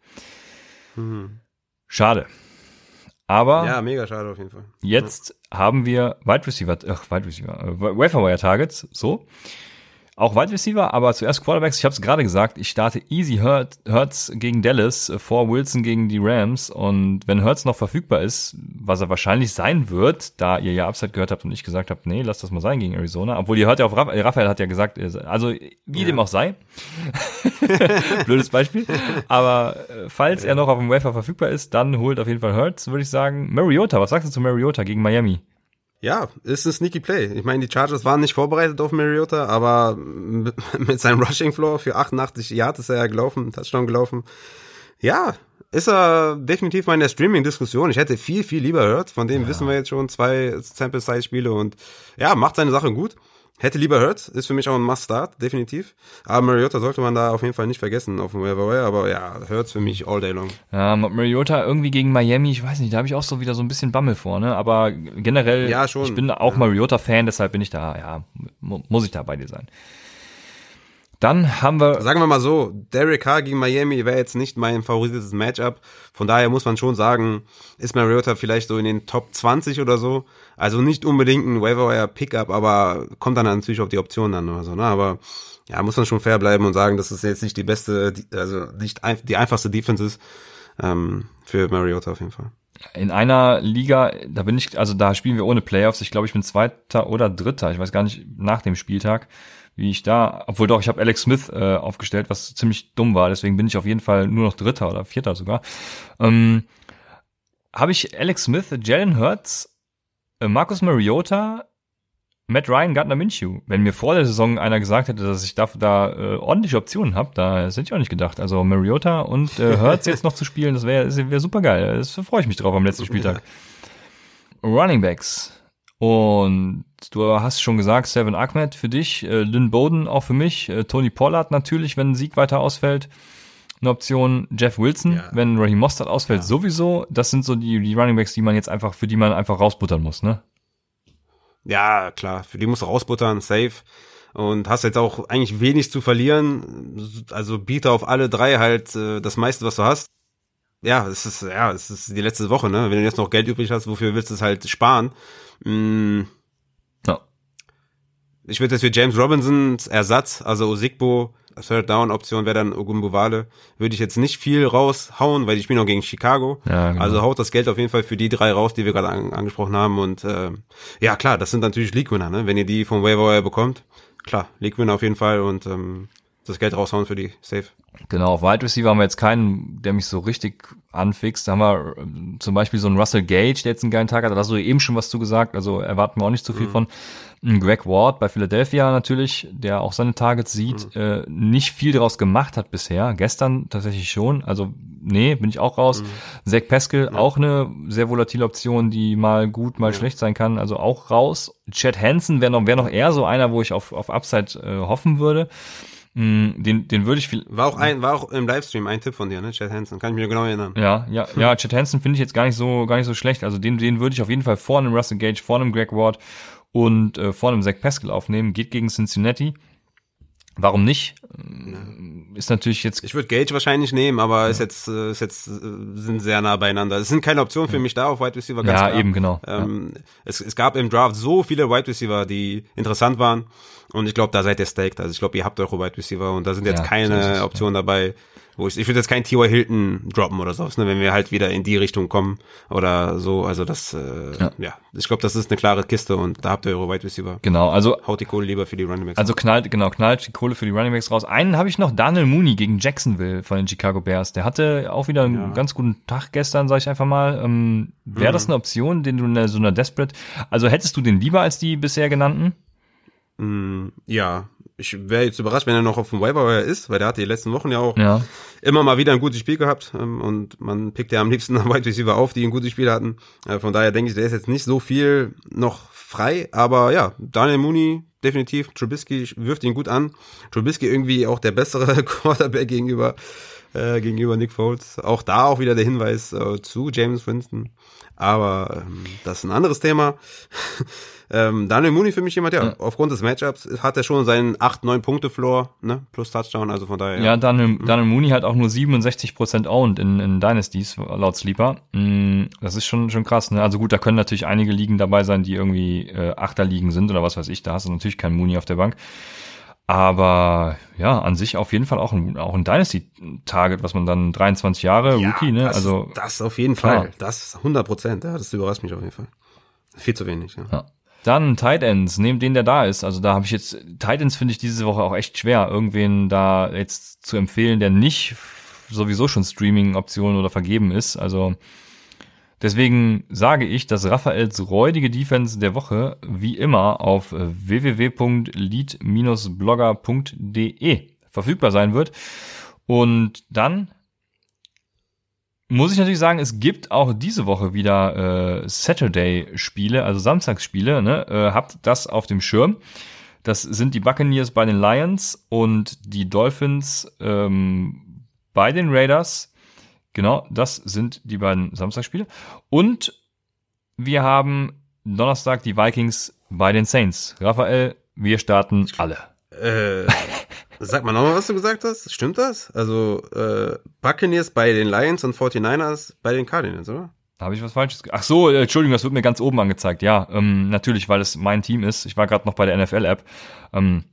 Speaker 1: Schade. Aber
Speaker 2: Ja, mega schade auf jeden Fall.
Speaker 1: Jetzt haben wir Wide Receiver, ach, Wide Receiver, äh, Waferwire Targets, so. Auch Wide Receiver, aber zuerst Quarterbacks. Ich habe es gerade gesagt, ich starte easy Hurt, Hurts gegen Dallas äh, vor Wilson gegen die Rams. Und wenn Hurts noch verfügbar ist, was er wahrscheinlich sein wird, da ihr ja Upside gehört habt und ich gesagt habe, nee, lass das mal sein gegen Arizona. Obwohl ihr hört ja auf, Raph- äh, Raphael hat ja gesagt, also wie dem auch sei. [laughs] Blödes Beispiel. Aber äh, falls er noch auf dem Wafer verfügbar ist, dann holt auf jeden Fall Hurts, würde ich sagen. Mariota, was sagst du zu Mariota gegen Miami?
Speaker 2: Ja, ist ein sneaky Play. Ich meine, die Chargers waren nicht vorbereitet auf Mariota, aber mit [laughs] seinem Rushing Floor für 88 Yards ist er ja gelaufen, Touchdown gelaufen. Ja, ist er definitiv mal in der Streaming-Diskussion. Ich hätte viel, viel lieber gehört. Von dem ja. wissen wir jetzt schon zwei Sample-Size-Spiele und ja, macht seine Sache gut. Hätte lieber Hurt, ist für mich auch ein Must-Start, definitiv. Aber Mariota sollte man da auf jeden Fall nicht vergessen auf dem Waiver aber ja, Hurts für mich all day long.
Speaker 1: Ja, Mariota irgendwie gegen Miami, ich weiß nicht, da habe ich auch so wieder so ein bisschen Bammel vor, ne? Aber generell, ja, schon. ich bin auch ja. Mariota-Fan, deshalb bin ich da, ja, muss ich da bei dir sein. Dann haben wir.
Speaker 2: Sagen wir mal so, Derek Carr gegen Miami wäre jetzt nicht mein favorisiertes Matchup. Von daher muss man schon sagen, ist Mariota vielleicht so in den Top 20 oder so. Also nicht unbedingt ein Waiver Pickup, aber kommt dann natürlich auf die Optionen an oder so, ne? Aber ja, muss man schon fair bleiben und sagen, dass es jetzt nicht die beste, also nicht die einfachste Defense ist ähm, für Mariota auf jeden Fall.
Speaker 1: In einer Liga, da bin ich, also da spielen wir ohne Playoffs. Ich glaube, ich bin Zweiter oder Dritter. Ich weiß gar nicht nach dem Spieltag wie ich da, obwohl doch, ich habe Alex Smith äh, aufgestellt, was ziemlich dumm war, deswegen bin ich auf jeden Fall nur noch Dritter oder Vierter sogar. Ähm, habe ich Alex Smith, Jalen Hurts, äh, Marcus Mariota, Matt Ryan, Gardner Minshew. Wenn mir vor der Saison einer gesagt hätte, dass ich dafür da äh, ordentliche Optionen habe, da hätte ich auch nicht gedacht. Also Mariota und äh, Hurts jetzt noch zu spielen, das wäre wär super geil. Das freue ich mich drauf am letzten Spieltag. Running Backs. Und du hast schon gesagt, Seven Ahmed für dich, äh, Lynn Bowden auch für mich, äh, Tony Pollard natürlich, wenn Sieg weiter ausfällt. Eine Option Jeff Wilson, ja. wenn Raheem Mostert ausfällt, ja. sowieso. Das sind so die, die Running Backs, die man jetzt einfach, für die man einfach rausbuttern muss, ne?
Speaker 2: Ja, klar, für die musst du rausbuttern, safe. Und hast jetzt auch eigentlich wenig zu verlieren. Also biete auf alle drei halt äh, das meiste, was du hast. Ja, es ist, ja, es ist die letzte Woche, ne? Wenn du jetzt noch Geld übrig hast, wofür willst du es halt sparen? Mm. Ja. Ich würde jetzt für James Robinsons Ersatz, also Osigbo, Third Down Option wäre dann Ogumbowale, würde ich jetzt nicht viel raushauen, weil ich spiele noch gegen Chicago. Ja, genau. Also haut das Geld auf jeden Fall für die drei raus, die wir gerade an, angesprochen haben und äh, ja klar, das sind natürlich League Winner, ne? Wenn ihr die vom Waiver bekommt, klar, League Winner auf jeden Fall und ähm, das Geld raushauen für die Safe.
Speaker 1: Genau, auf Wide Receiver haben wir jetzt keinen, der mich so richtig anfixt. Da haben wir äh, zum Beispiel so einen Russell Gage, der jetzt einen geilen Tag hat. Da hast du eben schon was zu gesagt, also erwarten wir auch nicht zu viel mhm. von. Greg Ward bei Philadelphia natürlich, der auch seine Targets sieht, mhm. äh, nicht viel daraus gemacht hat bisher. Gestern tatsächlich schon. Also nee, bin ich auch raus. Mhm. Zach Pascal, ja. auch eine sehr volatile Option, die mal gut, mal ja. schlecht sein kann. Also auch raus. Chad Hansen wäre noch, wäre noch eher so einer, wo ich auf, auf Upside äh, hoffen würde. Mm, den, den würde ich viel.
Speaker 2: War auch ein, war auch im Livestream ein Tipp von dir, ne? Chad Hansen, kann ich mir genau erinnern.
Speaker 1: Ja, ja, ja, Chad Hansen finde ich jetzt gar nicht so, gar nicht so schlecht. Also den, den würde ich auf jeden Fall vor einem Russell Gage, vor einem Greg Ward und äh, vor einem Zach Pascal aufnehmen. Geht gegen Cincinnati. Warum nicht? Ist natürlich jetzt.
Speaker 2: Ich würde Gage wahrscheinlich nehmen, aber ja. ist jetzt, äh, ist jetzt, äh, sind sehr nah beieinander. Es sind keine Optionen für mich da auf Wide Receiver.
Speaker 1: Ganz ja, klar. eben genau.
Speaker 2: Ähm, ja. es, es gab im Draft so viele Wide Receiver, die interessant waren. Und ich glaube, da seid ihr staked. Also ich glaube, ihr habt eure Wide Receiver und da sind jetzt ja, keine so Optionen dabei, wo ich, ich würde jetzt keinen T.Y. Hilton droppen oder sowas, ne, wenn wir halt wieder in die Richtung kommen oder so. Also das, äh, ja. ja. Ich glaube, das ist eine klare Kiste und da habt ihr eure Wide Receiver.
Speaker 1: Genau, also
Speaker 2: haut die Kohle lieber für die Running Backs.
Speaker 1: Also knallt, genau, knallt die Kohle für die Running Backs raus. Einen habe ich noch, Daniel Mooney gegen Jacksonville von den Chicago Bears. Der hatte auch wieder einen ja. ganz guten Tag gestern, sag ich einfach mal. Ähm, Wäre mhm. das eine Option, den du in so einer Desperate, also hättest du den lieber als die bisher genannten?
Speaker 2: Mm, ja, ich wäre jetzt überrascht, wenn er noch auf dem Waiver ist, weil der hatte die letzten Wochen ja auch ja. immer mal wieder ein gutes Spiel gehabt ähm, und man pickt ja am liebsten [laughs] Wide Receiver auf, die ein gutes Spiel hatten. Äh, von daher denke ich, der ist jetzt nicht so viel noch frei, aber ja, Daniel Mooney definitiv, Trubisky wirft ihn gut an. Trubisky irgendwie auch der bessere [laughs] Quarterback gegenüber äh, gegenüber Nick Foles. Auch da auch wieder der Hinweis äh, zu James Winston. Aber ähm, das ist ein anderes Thema. [laughs] Ähm, Daniel Mooney für mich jemand, ja, ja. aufgrund des Matchups hat er schon seinen 8, 9 Punkte Floor, ne, plus Touchdown, also von daher.
Speaker 1: Ja, ja Daniel, mhm. Daniel Mooney hat auch nur 67% owned in, in Dynasties, laut Sleeper. Mm, das ist schon, schon krass, ne? Also gut, da können natürlich einige Ligen dabei sein, die irgendwie äh, Achterligen sind oder was weiß ich, da hast du natürlich keinen Mooney auf der Bank. Aber ja, an sich auf jeden Fall auch ein, auch ein Dynasty-Target, was man dann 23 Jahre, ja, Rookie, ne?
Speaker 2: Das,
Speaker 1: also
Speaker 2: das auf jeden klar. Fall. Das 100 Prozent, ja, das überrascht mich auf jeden Fall. Viel zu wenig, ja. ja.
Speaker 1: Dann Tight Ends, neben den der da ist. Also da habe ich jetzt, Tight Ends finde ich diese Woche auch echt schwer, irgendwen da jetzt zu empfehlen, der nicht sowieso schon Streaming-Optionen oder vergeben ist. Also deswegen sage ich, dass Raphaels räudige Defense der Woche wie immer auf www.lead-blogger.de verfügbar sein wird. Und dann muss ich natürlich sagen, es gibt auch diese Woche wieder äh, Saturday-Spiele, also Samstagsspiele. Ne? Äh, habt das auf dem Schirm. Das sind die Buccaneers bei den Lions und die Dolphins ähm, bei den Raiders. Genau, das sind die beiden Samstagsspiele. Und wir haben Donnerstag die Vikings bei den Saints. Raphael, wir starten alle.
Speaker 2: Äh, sag mal nochmal, was du gesagt hast. Stimmt das? Also äh, Buccaneers bei den Lions und 49ers bei den Cardinals, oder?
Speaker 1: Habe ich was Falsches? Ach so, äh, Entschuldigung, das wird mir ganz oben angezeigt. Ja, ähm, natürlich, weil es mein Team ist. Ich war gerade noch bei der NFL-App. Ähm,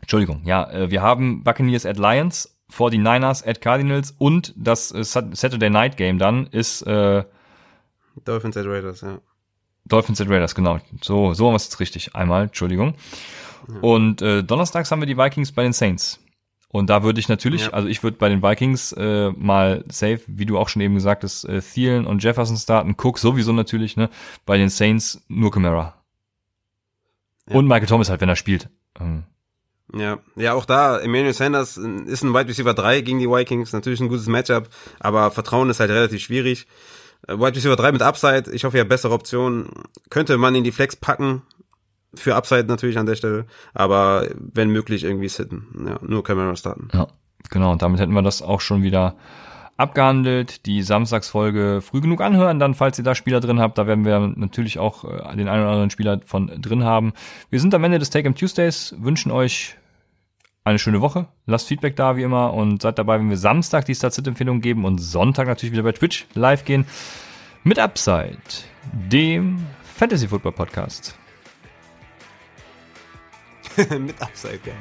Speaker 1: Entschuldigung, ja, äh, wir haben Buccaneers at Lions, 49ers at Cardinals und das äh, Saturday Night Game dann ist äh,
Speaker 2: Dolphins at Raiders, ja.
Speaker 1: Dolphins at Raiders, genau. So, so haben wir es jetzt richtig. Einmal, Entschuldigung. Ja. Und äh, donnerstags haben wir die Vikings bei den Saints. Und da würde ich natürlich, ja. also ich würde bei den Vikings äh, mal safe, wie du auch schon eben gesagt hast, äh, Thielen und Jefferson starten, Cook sowieso natürlich, ne? Bei den Saints nur Camara. Ja. Und Michael Thomas halt, wenn er spielt. Ähm.
Speaker 2: Ja, ja, auch da, Emmanuel Sanders ist ein Wide Receiver 3 gegen die Vikings, natürlich ein gutes Matchup, aber Vertrauen ist halt relativ schwierig. Äh, Wide Receiver 3 mit Upside, ich hoffe ja bessere Optionen, könnte man in die Flex packen, für Upside natürlich an der Stelle, aber wenn möglich irgendwie sitten. Ja, nur Camera starten.
Speaker 1: Ja, genau. Und damit hätten wir das auch schon wieder abgehandelt. Die Samstagsfolge früh genug anhören, dann, falls ihr da Spieler drin habt. Da werden wir natürlich auch äh, den einen oder anderen Spieler von drin haben. Wir sind am Ende des Take Em Tuesdays, wünschen euch eine schöne Woche. Lasst Feedback da wie immer und seid dabei, wenn wir Samstag die Start-Empfehlung geben und Sonntag natürlich wieder bei Twitch live gehen mit Upside, dem Fantasy Football Podcast. [laughs]
Speaker 2: Mit Upside, geil.